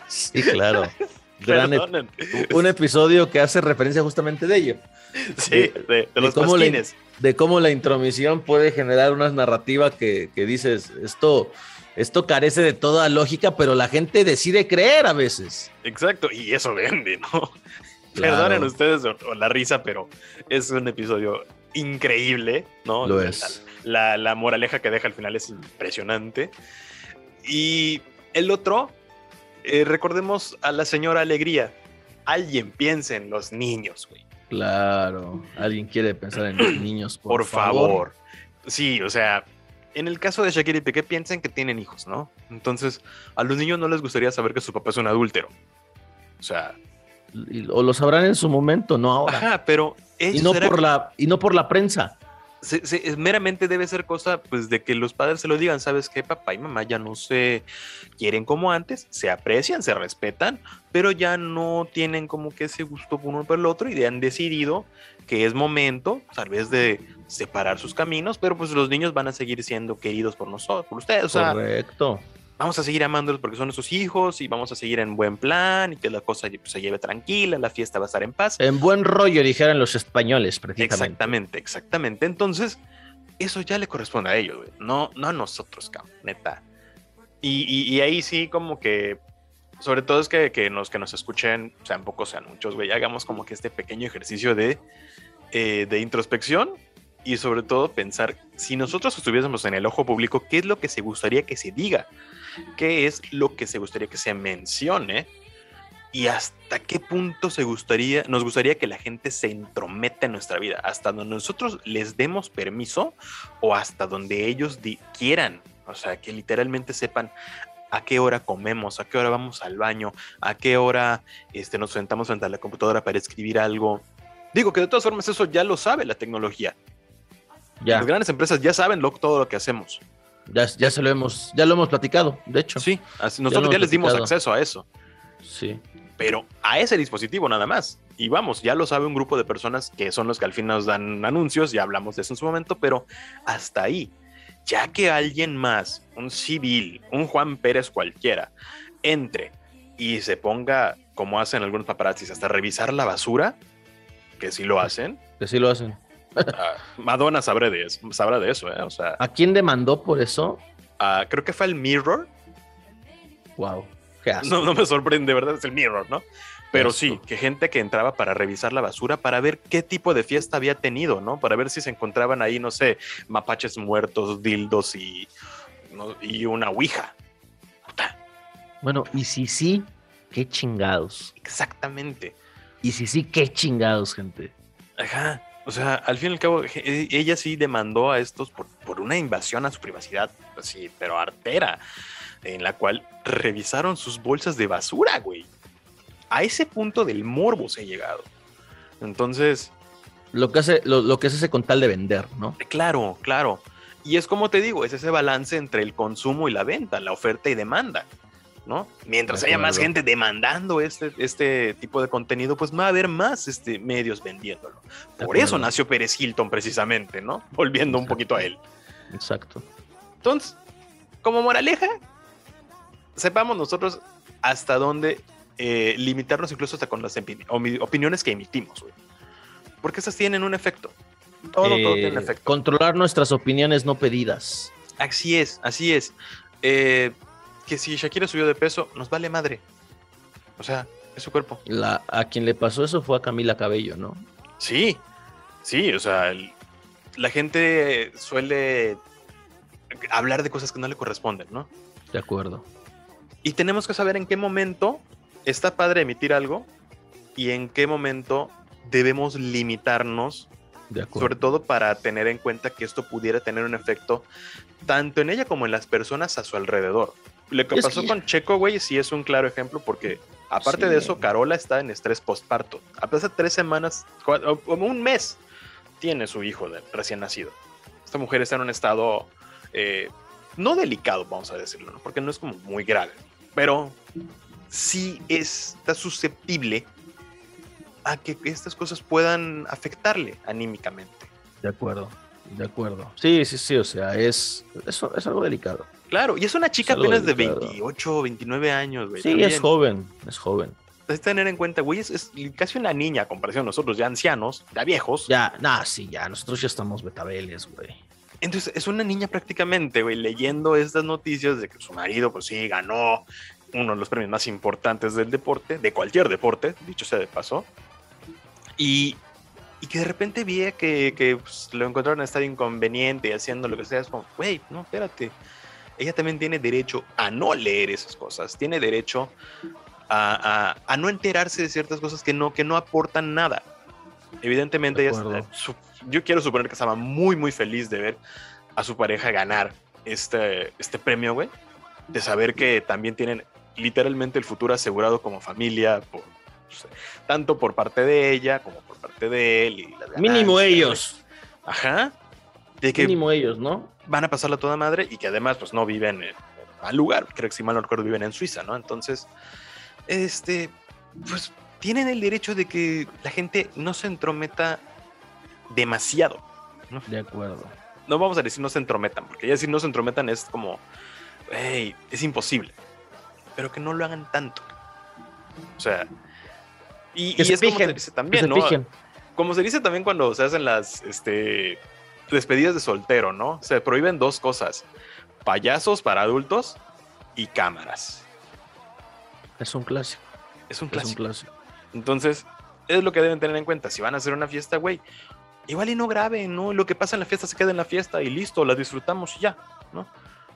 Sí, claro. Gran ep- Perdonen. un episodio que hace referencia justamente de ello. Sí, de, de los cómo pasquines. de cómo la intromisión puede generar una narrativa que, que dices, esto, esto carece de toda lógica, pero la gente decide creer a veces. Exacto, y eso vende, ¿no? Claro. Perdonen ustedes o, o la risa, pero es un episodio increíble, ¿no? Lo La- es. La, la moraleja que deja al final es impresionante. Y el otro, eh, recordemos a la señora Alegría. Alguien piense en los niños, güey. Claro, alguien quiere pensar en los niños, por, Por, favor. Sí, o sea, en el caso de Shakira y Piqué, piensen que tienen hijos, ¿no? Entonces, a los niños no les gustaría saber que su papá es un adúltero. O sea, o lo sabrán en su momento, no ahora. ajá, pero Y no, por que- la, y no por la prensa. Se- se- meramente debe ser cosa pues de que los padres se lo digan, ¿sabes qué? Papá y mamá ya no se quieren como antes, se aprecian, se respetan, pero ya no tienen como que ese gusto uno por el otro y han decidido que es momento tal vez de separar sus caminos, pero pues los niños van a seguir siendo queridos por nosotros, por ustedes, Correcto. Vamos a seguir amándolos porque son nuestros hijos y vamos a seguir en buen plan y que la cosa pues, se lleve tranquila, la fiesta va a estar en paz. En buen rollo, dijeran los españoles, precisamente. Exactamente, exactamente. Entonces, eso ya le corresponde a ellos, güey. No, no a nosotros, cabrón, neta. Y, y- y ahí sí, como que, sobre todo es que, que nos, que nos escuchen, sean pocos, sean muchos, güey, hagamos como que este pequeño ejercicio de, eh, de introspección y sobre todo pensar, si nosotros estuviésemos en el ojo público, ¿qué es lo que se gustaría que se diga? ¿Qué es lo que se gustaría que se mencione? y hasta qué punto se gustaría, nos gustaría que la gente se entrometa en nuestra vida, hasta donde nosotros les demos permiso o hasta donde ellos quieran, o sea, que literalmente sepan a qué hora comemos, a qué hora vamos al baño, a qué hora este, nos sentamos frente a la computadora para escribir algo. Digo que de todas formas eso ya lo sabe la tecnología. Ya, Las grandes empresas ya saben lo, todo lo que hacemos. Ya, ya se lo hemos, ya lo hemos platicado, de hecho. Sí, nosotros ya, hemos les dimos acceso a eso. Sí. pero a ese dispositivo nada más. Y vamos, ya lo sabe un grupo de personas que son los que al fin nos dan anuncios, ya hablamos de eso en su momento, pero hasta ahí, ya que alguien más, un civil, un Juan Pérez cualquiera, entre y se ponga, como hacen algunos paparazzis, hasta revisar la basura, que sí lo hacen, Que sí lo hacen. Ah, Madonna sabrá de eso, sabrá de eso, ¿eh? O sea, ¿A quién demandó por eso? creo que fue el Mirror, Wow. Qué asco. No, no me sorprende, de verdad, es el Mirror, ¿no? Pero sí, que gente que entraba para revisar la basura, para ver qué tipo de fiesta había tenido, ¿no? Para ver si se encontraban ahí, no sé, mapaches muertos, dildos y, ¿no? y una ouija. Puta, Bueno, y si sí, qué chingados. exactamente. Y si sí, qué chingados, gente. Ajá. O sea, al fin y al cabo, e- ella sí demandó a estos por, por una invasión a su privacidad, así, pero artera, en la cual revisaron sus bolsas de basura, güey. A ese punto del morbo se ha llegado. Entonces, Lo que hace, lo, lo que hace con tal de vender, ¿no? Claro, claro. Y es como te digo, es ese balance entre el consumo y la venta, la oferta y demanda, ¿no? Mientras haya más gente demandando este, este tipo de contenido, pues va a haber más este, medios vendiéndolo. Por eso nació Pérez Hilton precisamente, ¿no? Volviendo un poquito a él. Exacto. Entonces, como moraleja, sepamos nosotros hasta dónde eh, limitarnos incluso hasta con las opiniones que emitimos, güey. porque esas tienen un efecto. Todo, todo Eh, tiene efecto. Controlar nuestras opiniones no pedidas. Así es, así es. Eh, que si Shakira subió de peso, nos vale madre. O sea, es su cuerpo. La, a quien le pasó eso fue a Camila Cabello, ¿no? Sí, sí, o sea, el- la gente suele hablar de cosas que no le corresponden, ¿no? De acuerdo. Y tenemos que saber en qué momento está padre emitir algo y en qué momento debemos limitarnos, De sobre todo para tener en cuenta que esto pudiera tener un efecto tanto en ella como en las personas a su alrededor. Lo que Es pasó que- con Checo, güey, sí es un claro ejemplo porque aparte Sí. de eso, Carola está en estrés postparto. Apenas tres semanas, cua- o como un mes, tiene su hijo de- recién nacido. Esta mujer está en un estado eh, no delicado, vamos a decirlo, ¿no? porque no es como muy grave, pero sí está susceptible a que estas cosas puedan afectarle anímicamente. De acuerdo. De acuerdo. Sí, sí, sí. O sea, es, eso es algo delicado. Claro, y es una chica apenas de delicado. 28, 29 años, güey. Sí, también. es joven. Es joven. Es tener en cuenta, güey, es, es casi una niña a comparación de nosotros, ya ancianos, ya viejos. Ya, nah, sí, ya. Nosotros ya estamos betabeles, güey. Entonces, es una niña prácticamente, güey, leyendo estas noticias de que su marido, pues sí, ganó uno de los premios más importantes del deporte, de cualquier deporte, dicho sea de paso. Y, y que de repente vi que, que, pues, lo encontraron en estado inconveniente y haciendo lo que sea. Es como, güey, no, espérate. Ella también tiene derecho a no leer esas cosas. Tiene derecho a, a- a no enterarse de ciertas cosas que no, que no aportan nada. Evidentemente, ella, su- yo quiero suponer que estaba muy, muy feliz de ver a su pareja ganar este, este premio, güey. De saber que también tienen literalmente el futuro asegurado como familia, por, tanto por parte de ella como por parte de él. y las Mínimo ellos. Ajá. De que Mínimo ellos, ¿no? van a pasarla toda madre y que además pues no viven en al lugar, creo que si mal no recuerdo viven en Suiza, ¿no? Entonces, este, pues tienen el derecho de que la gente no se entrometa demasiado. De acuerdo. No vamos a decir no se entrometan, porque ya decir no se entrometan es como, hey, es imposible, pero que no lo hagan tanto. O sea, y, Que y se es como fijen, se dice también, se ¿no? fijen. como se dice también cuando se hacen las este, despedidas de soltero, ¿no? Se prohíben dos cosas: payasos para adultos y cámaras. Es un clásico. Es un Es un clásico. Entonces, es lo que deben tener en cuenta. Si van a hacer una fiesta, güey, igual y no graben, ¿no? Lo que pasa en la fiesta se queda en la fiesta y listo, la disfrutamos y ya, ¿no?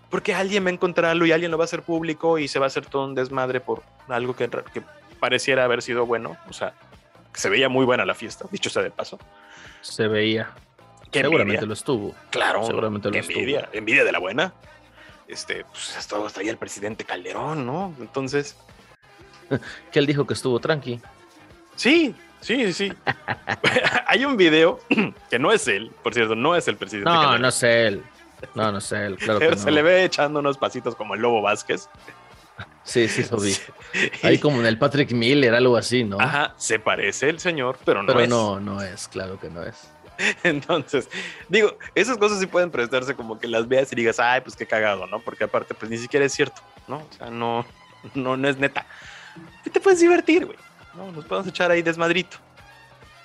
Porque alguien va a encontrarlo y alguien lo va a hacer público y se va a hacer todo un desmadre por algo que, que pareciera haber sido bueno. O sea, se veía muy buena la fiesta, dicho sea de paso. Se veía. Seguramente envidia. lo estuvo. Claro, Seguramente lo estuvo. envidia, envidia de la buena. Este, pues hasta, hasta ahí el presidente Calderón, ¿no? Entonces, Que él dijo que estuvo tranqui. sí, sí, sí. Hay un video que no es él, por cierto, no es el presidente No, Calderón. no es él. No, no es él. Claro que pero no. se le ve echando unos pasitos como el Lobo Vázquez. Sí, sí, lo vi. Ahí como en el Patrick Miller, algo así, ¿no? Ajá, se parece el señor, pero no Pero es. no, no es, claro que no es. Entonces, digo, esas cosas sí pueden prestarse como que las veas y digas, ay, pues qué cagado, ¿no? Porque aparte, pues ni siquiera es cierto, ¿no? O sea, no, no, no es neta. Y te puedes divertir, güey. ¿no? Nos podemos echar ahí desmadrito.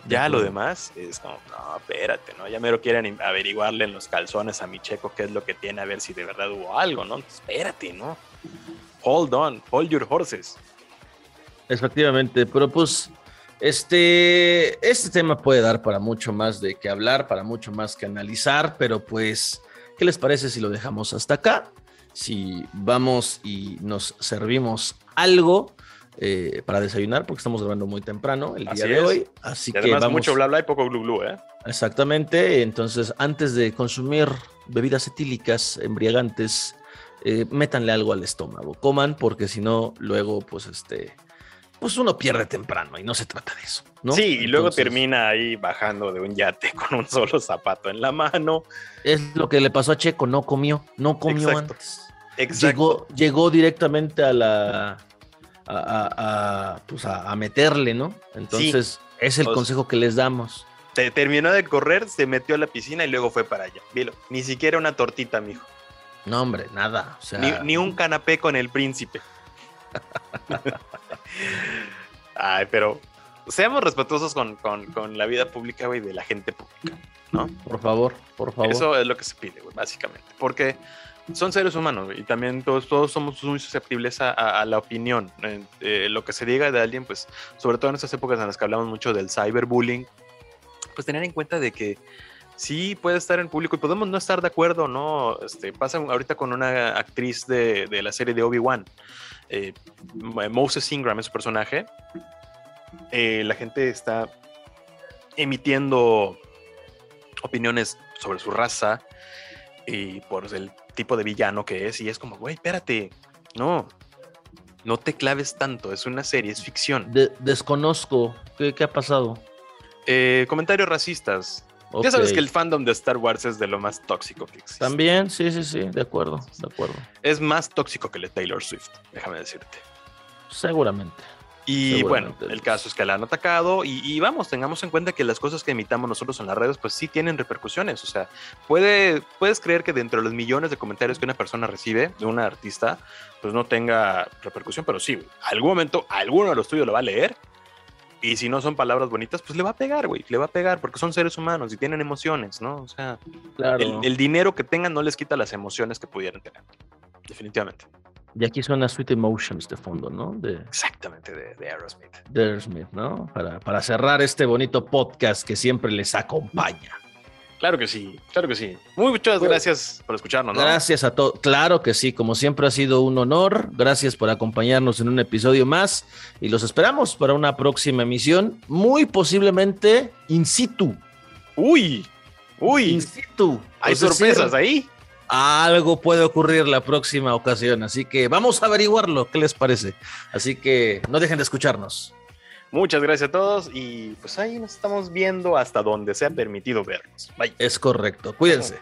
Ya lo demás es como, no, espérate, ¿no? Ya me lo quieren averiguarle en los calzones a mi checo qué es lo que tiene, a ver si de verdad hubo algo, ¿no? Espérate, ¿no? Hold on, hold your horses. Efectivamente, pero pues este, este tema puede dar para mucho más de que hablar, para mucho más que analizar, pero pues, ¿qué les parece si lo dejamos hasta acá? Si vamos y nos servimos algo eh, para desayunar, porque estamos grabando muy temprano el día de es. hoy, así Y que además vamos mucho bla bla y poco glu glu, ¿eh? exactamente. Entonces, antes de consumir bebidas etílicas, embriagantes, eh, métanle algo al estómago, coman, porque si no, luego, pues este, pues uno pierde temprano y no se trata de eso, ¿no? Sí, y luego termina ahí bajando de un yate con un solo zapato en la mano. Es lo que le pasó a Checo, no comió, no comió Exacto. antes. Exacto. Llegó, llegó directamente a la. A, a- a, pues a, meterle, ¿no? Entonces, es el Pues- consejo que les damos. Te- terminó de correr, se metió a la piscina y luego fue para allá. Vilo, ni siquiera una tortita, mijo. No, hombre, nada. O sea, Ni, ni un canapé con el príncipe. Ay, pero seamos respetuosos con, con, con la vida pública, güey, de la gente pública, ¿no? Por favor, por favor. Eso es lo que se pide, güey, básicamente. Porque son seres humanos güey, y también todos, todos somos muy susceptibles a, a- a la opinión. Eh, eh, lo que se diga de alguien, pues, sobre todo en estas épocas en las que hablamos mucho del cyberbullying, pues tener en cuenta de que sí puede estar en público y podemos no estar de acuerdo, ¿no? Este, pasa ahorita con una actriz de, de la serie de Obi-Wan. Eh, Moses Ingram es su personaje. Eh, la gente está emitiendo opiniones sobre su raza y por el tipo de villano que es. Y es como, güey, espérate, no, no te claves tanto, es una serie, es ficción. De- desconozco. ¿Qué, qué ha pasado? Eh, comentarios racistas. Ya sabes que el fandom de Star Wars es de lo más tóxico que existe. También, sí, sí, sí, de acuerdo, de acuerdo. Es más tóxico que el de Taylor Swift, déjame decirte. Seguramente. Y bueno, el caso es que la han atacado y, y vamos, tengamos en cuenta que las cosas que emitamos nosotros en las redes pues sí tienen repercusiones. O sea, puede, puedes creer que dentro de los millones de comentarios que una persona recibe de una artista, pues no tenga repercusión, pero sí. Algún momento alguno de los tuyos lo va a leer y si no son palabras bonitas, pues le va a pegar, güey. Le va a pegar porque son seres humanos y tienen emociones, ¿no? O sea, Claro. el, el dinero que tengan no les quita las emociones que pudieran tener. Definitivamente. Y aquí suena Sweet Emotions de fondo, ¿no? De, Exactamente, de, de Aerosmith. de Aerosmith, ¿no? Para, para cerrar este bonito podcast que siempre les acompaña. Claro que sí, claro que sí. Muchas Pues, gracias por escucharnos, ¿no? Gracias a todos. Claro que sí, como siempre ha sido un honor. Gracias por acompañarnos en un episodio más y los esperamos para una próxima emisión, muy posiblemente in situ. Uy, uy, In situ. hay Es decir, sorpresas ahí. Algo puede ocurrir la próxima ocasión, así que vamos a averiguarlo. ¿Qué les parece? Así que no dejen de escucharnos. Muchas gracias a todos y pues ahí nos estamos viendo hasta donde sea permitido vernos. Bye. Es correcto, cuídense.